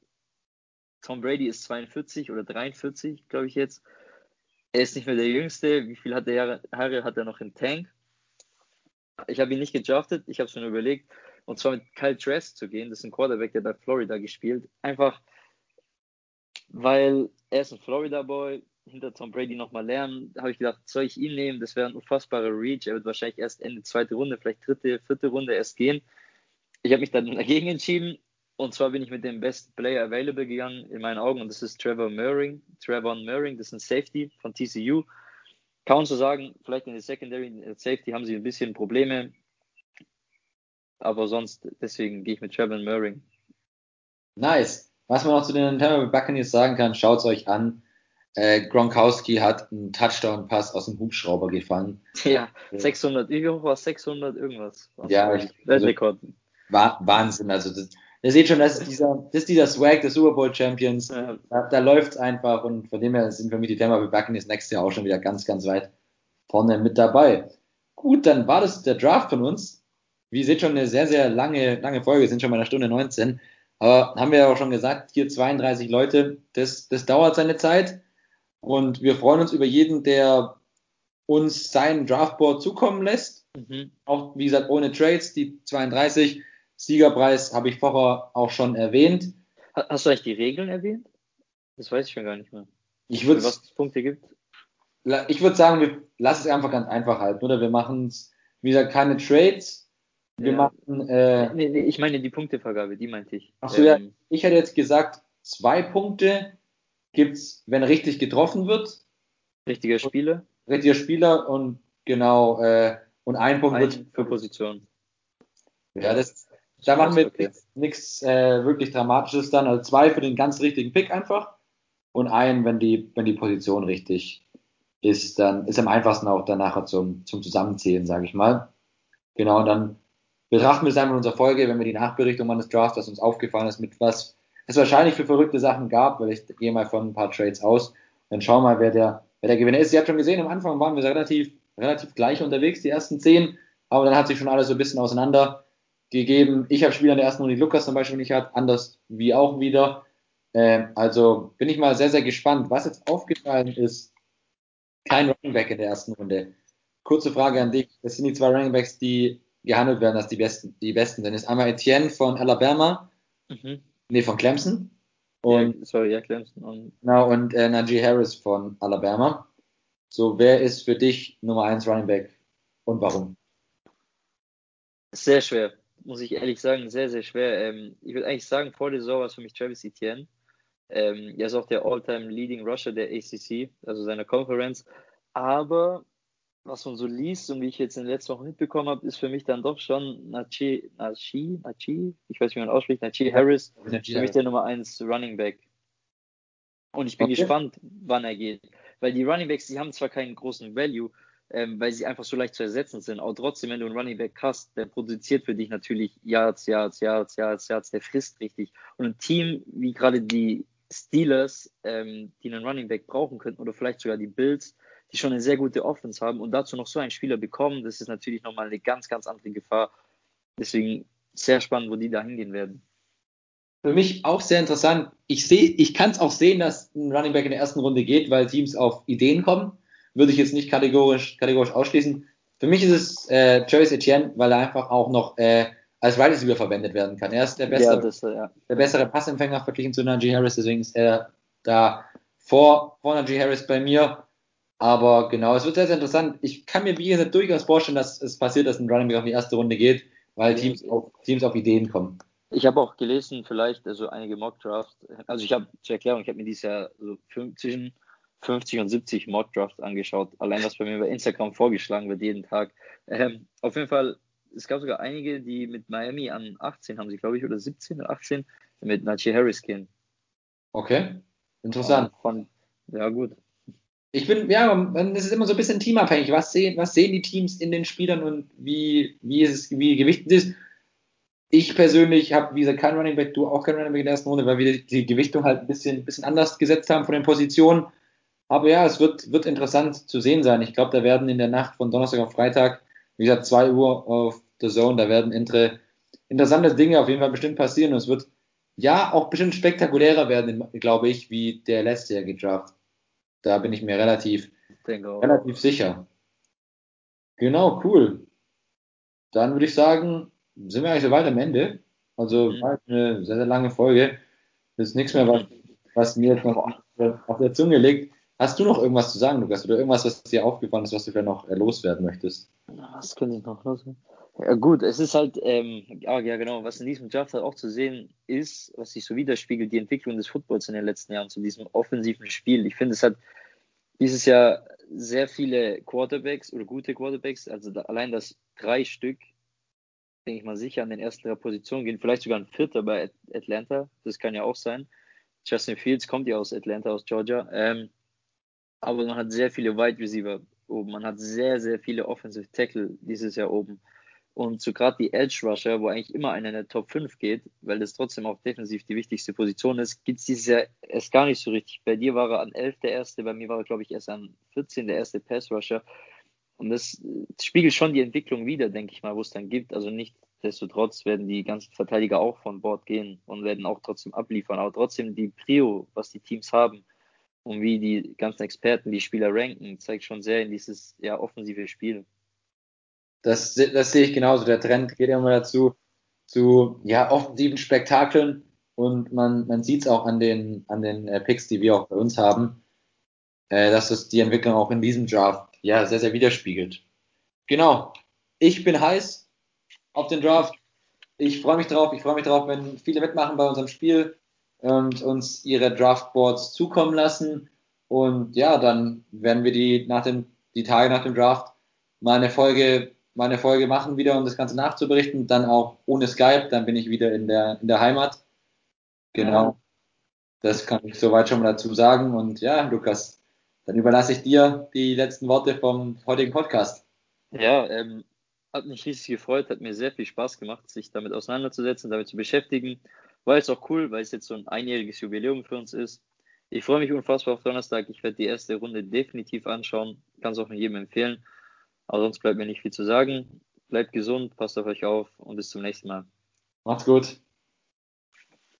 Tom Brady ist 42 oder 43, glaube ich jetzt. Er ist nicht mehr der Jüngste. Wie viel hat der Jahre, Haare hat er noch im Tank? Ich habe ihn nicht gedraftet, ich habe schon überlegt. Und zwar mit Kyle Trask zu gehen. Das ist ein Quarterback, der bei Florida gespielt. Einfach, weil er ist ein Florida-Boy, hinter Tom Brady nochmal lernen. Da habe ich gedacht, soll ich ihn nehmen? Das wäre ein unfassbarer Reach. Er wird wahrscheinlich erst Ende zweite Runde, vielleicht dritte, vierte Runde erst gehen. Ich habe mich dann dagegen entschieden. Und zwar bin ich mit dem Best Player Available gegangen, in meinen Augen. Und das ist Trevor Murring. Trevor Murring, das ist ein Safety von TCU. Kann man so sagen, vielleicht in der Secondary, in der Safety haben sie ein bisschen Probleme. Aber sonst, deswegen gehe ich mit Trevor Murring.
Nice. Was man noch zu den Tampa Bay Buccaneers sagen kann, schaut's euch an. Äh, Gronkowski hat einen Touchdown-Pass aus dem Hubschrauber gefangen.
Ja, 600, wie hoch war es? 600 irgendwas?
Ja,
Weltrekord.
Wa- Wahnsinn. Also das, ihr seht schon, das ist dieser, das ist dieser Swag des Super Bowl Champions.
Ja,
Da, da läuft's einfach und von dem her sind für mich die Tampa Bay Buccaneers nächstes Jahr auch schon wieder ganz, ganz weit vorne mit dabei. Gut, dann war das der Draft von uns. Wie ihr seht schon, eine sehr, sehr lange, lange Folge, sind schon bei einer Stunde 19. Aber haben wir ja auch schon gesagt, hier 32 Leute, das, das dauert seine Zeit. Und wir freuen uns über jeden, der uns sein Draftboard zukommen lässt.
mhm.
Auch, wie gesagt, ohne Trades, die 32. Siegerpreis habe ich vorher auch schon erwähnt.
Ha- Hast du eigentlich die Regeln erwähnt? Das weiß ich schon gar nicht mehr.
Ich würde
was es Punkte gibt?
ich würde sagen, wir lassen es einfach ganz einfach halten, oder? Wir machen es, wie gesagt, keine Trades. Wir
Ja.
machen, äh,
Nee, nee, ich meine die Punktevergabe, die meinte ich.
ach so, ja,
Ähm,
ich hätte jetzt gesagt, zwei Punkte gibt's, wenn richtig getroffen wird,
richtiger Spieler,
richtiger Spieler und genau, äh, und ein Punkt wird
ein für Position.
Ja, das, Da machen wir okay. nichts äh, wirklich Dramatisches dann. Also zwei für den ganz richtigen Pick einfach und einen, wenn die, wenn die Position richtig ist, dann ist am einfachsten auch dann nachher zum, zum Zusammenzählen, sage ich mal. Genau, und dann betrachten wir es einfach in unserer Folge, wenn wir die Nachberichtung eines Drafts, was uns aufgefallen ist, mit was es wahrscheinlich für verrückte Sachen gab, weil ich gehe mal von ein paar Trades aus. Dann schauen wir mal, wer der, wer der Gewinner ist. Ihr habt schon gesehen, am Anfang waren wir relativ, relativ gleich unterwegs, die ersten zehn, aber dann hat sich schon alles so ein bisschen auseinander gegeben. Ich habe Spieler in der ersten Runde, die Lukas zum Beispiel nicht hat, anders wie auch wieder. Äh, also bin ich mal sehr, sehr gespannt. Was jetzt aufgefallen ist, kein Running Back in der ersten Runde. Kurze Frage an dich. Das sind die zwei Running Backs, die gehandelt werden als die besten, die besten. Dann ist einmal Etienne von Alabama, mhm. nee, von Clemson.
Und, ja, sorry, ja, Clemson. Und,
genau, und äh, Najee Harris von Alabama. So, wer ist für dich Nummer 1 Running Back und warum?
Sehr schwer, muss ich ehrlich sagen, sehr, sehr schwer. Ähm, ich würde eigentlich sagen, vor der Saison war es für mich Travis Etienne. Ähm, er ist auch der All-Time Leading Rusher der ACC, also seiner Conference. Aber was man so liest und wie ich jetzt in den letzten Wochen mitbekommen habe, ist für mich dann doch schon Nachi, Nachi, Nachi, ich weiß nicht, wie man ausspricht, Nachi Harris, Nachi für mich der Nummer 1 Running Back. Und ich bin okay. gespannt, wann er geht. Weil die Running Backs, die haben zwar keinen großen Value, ähm, weil sie einfach so leicht zu ersetzen sind, aber trotzdem, wenn du einen Running Back hast, der produziert für dich natürlich Yards, Yards, Yards, Yards, Yards, der frisst richtig. Und ein Team wie gerade die Steelers, ähm, die einen Running Back brauchen könnten, oder vielleicht sogar die Bills, die schon eine sehr gute Offense haben und dazu noch so einen Spieler bekommen, das ist natürlich nochmal eine ganz, ganz andere Gefahr. Deswegen sehr spannend, wo die da hingehen werden.
Für mich auch sehr interessant. Ich sehe, ich kann es auch sehen, dass ein Running Back in der ersten Runde geht, weil Teams auf Ideen kommen. Würde ich jetzt nicht kategorisch, kategorisch ausschließen. Für mich ist es äh, Travis Etienne, weil er einfach auch noch äh, als Wide Receiver verwendet werden kann. Er ist der bessere, ja, das, ja. der bessere Passempfänger verglichen zu Najee Harris, deswegen ist er da vor, vor Najee Harris bei mir. Aber genau, es wird sehr, sehr interessant. Ich kann mir, wie gesagt, durchaus vorstellen, dass es passiert, dass ein Running Back auf die erste Runde geht, weil Teams auf, Teams auf Ideen kommen.
Ich habe auch gelesen, vielleicht, also einige Mock Drafts, also ich habe zur Erklärung, ich habe mir dieses Jahr so zwischen 50 und 70 Mock Drafts angeschaut. Allein was bei mir bei Instagram vorgeschlagen wird jeden Tag. Ähm, auf jeden Fall es gab sogar einige, die mit Miami an 18 haben sie, glaube ich, oder 17 oder 18 mit Najee Harris gehen.
Okay, interessant.
Von, ja, gut.
Ich bin, ja, es ist immer so ein bisschen teamabhängig. Was sehen, was sehen die Teams in den Spielern und wie, wie ist es, wie gewichtet ist? Ich persönlich habe, wie gesagt, kein Running Back, du auch kein Running Back in der ersten Runde, weil wir die Gewichtung halt ein bisschen, ein bisschen anders gesetzt haben von den Positionen. Aber ja, es wird, wird interessant zu sehen sein. Ich glaube, da werden in der Nacht von Donnerstag auf Freitag wie gesagt, 2 Uhr auf The Zone, da werden inter, interessante Dinge auf jeden Fall bestimmt passieren und es wird ja auch bestimmt spektakulärer werden, glaube ich, wie der letzte Jahr gedraft. Da bin ich mir relativ, relativ sicher. Genau, cool. Dann würde ich sagen, sind wir eigentlich so weit am Ende. Also mhm. eine sehr, sehr lange Folge. Das ist nichts mehr, was, was mir jetzt noch auf der Zunge liegt. Hast du noch irgendwas zu sagen, Lukas? Oder irgendwas, was dir aufgefallen ist, was du vielleicht noch äh, loswerden möchtest?
Was könnte ich noch loswerden? Ja, gut, es ist halt, ähm, ja, ja, genau, was in diesem Draft halt auch zu sehen ist, was sich so widerspiegelt, die Entwicklung des Footballs in den letzten Jahren zu diesem offensiven Spiel. Ich finde, es hat dieses Jahr sehr viele Quarterbacks oder gute Quarterbacks, also da, allein das drei Stück, denke ich mal sicher an den ersten drei Positionen gehen, vielleicht sogar ein vierter bei Atlanta, das kann ja auch sein. Justin Fields kommt ja aus Atlanta, aus Georgia. Ähm, aber man hat sehr viele Wide Receiver oben. Man hat sehr, sehr viele Offensive Tackle dieses Jahr oben. Und so gerade die Edge Rusher, wo eigentlich immer einer in der Top 5 geht, weil das trotzdem auch defensiv die wichtigste Position ist, gibt es dieses Jahr erst gar nicht so richtig. Bei dir war er an 11 der erste, bei mir war er, glaube ich, erst an 14 der erste Pass Rusher. Und das spiegelt schon die Entwicklung wieder, denke ich mal, wo es dann gibt. Also nicht destotrotz werden die ganzen Verteidiger auch von Bord gehen und werden auch trotzdem abliefern. Aber trotzdem die Prio, was die Teams haben, und wie die ganzen Experten die Spieler ranken, zeigt schon sehr in dieses ja, offensive Spiel.
Das, das sehe ich genauso. Der Trend geht immer dazu, zu ja, offensiven Spektakeln und man, man sieht es auch an den, an den äh, Picks, die wir auch bei uns haben, äh, dass es die Entwicklung auch in diesem Draft ja sehr, sehr widerspiegelt. Genau. Ich bin heiß auf den Draft. Ich freue mich drauf. Ich freue mich drauf, wenn viele mitmachen bei unserem Spiel und uns ihre Draftboards zukommen lassen. Und ja, dann werden wir die nach dem, die Tage nach dem Draft mal eine Folge mal eine Folge machen wieder, um das Ganze nachzuberichten. Dann auch ohne Skype, dann bin ich wieder in der, in der Heimat. Genau. Das kann ich soweit schon mal dazu sagen. Und ja, Lukas, dann überlasse ich dir die letzten Worte vom heutigen Podcast.
Ja, ähm, hat mich riesig gefreut, hat mir sehr viel Spaß gemacht, sich damit auseinanderzusetzen, damit zu beschäftigen. War jetzt auch cool, weil es jetzt so ein einjähriges Jubiläum für uns ist. Ich freue mich unfassbar auf Donnerstag. Ich werde die erste Runde definitiv anschauen. Kann es auch nur jedem empfehlen. Aber sonst bleibt mir nicht viel zu sagen. Bleibt gesund, passt auf euch auf und bis zum nächsten Mal.
Macht's gut.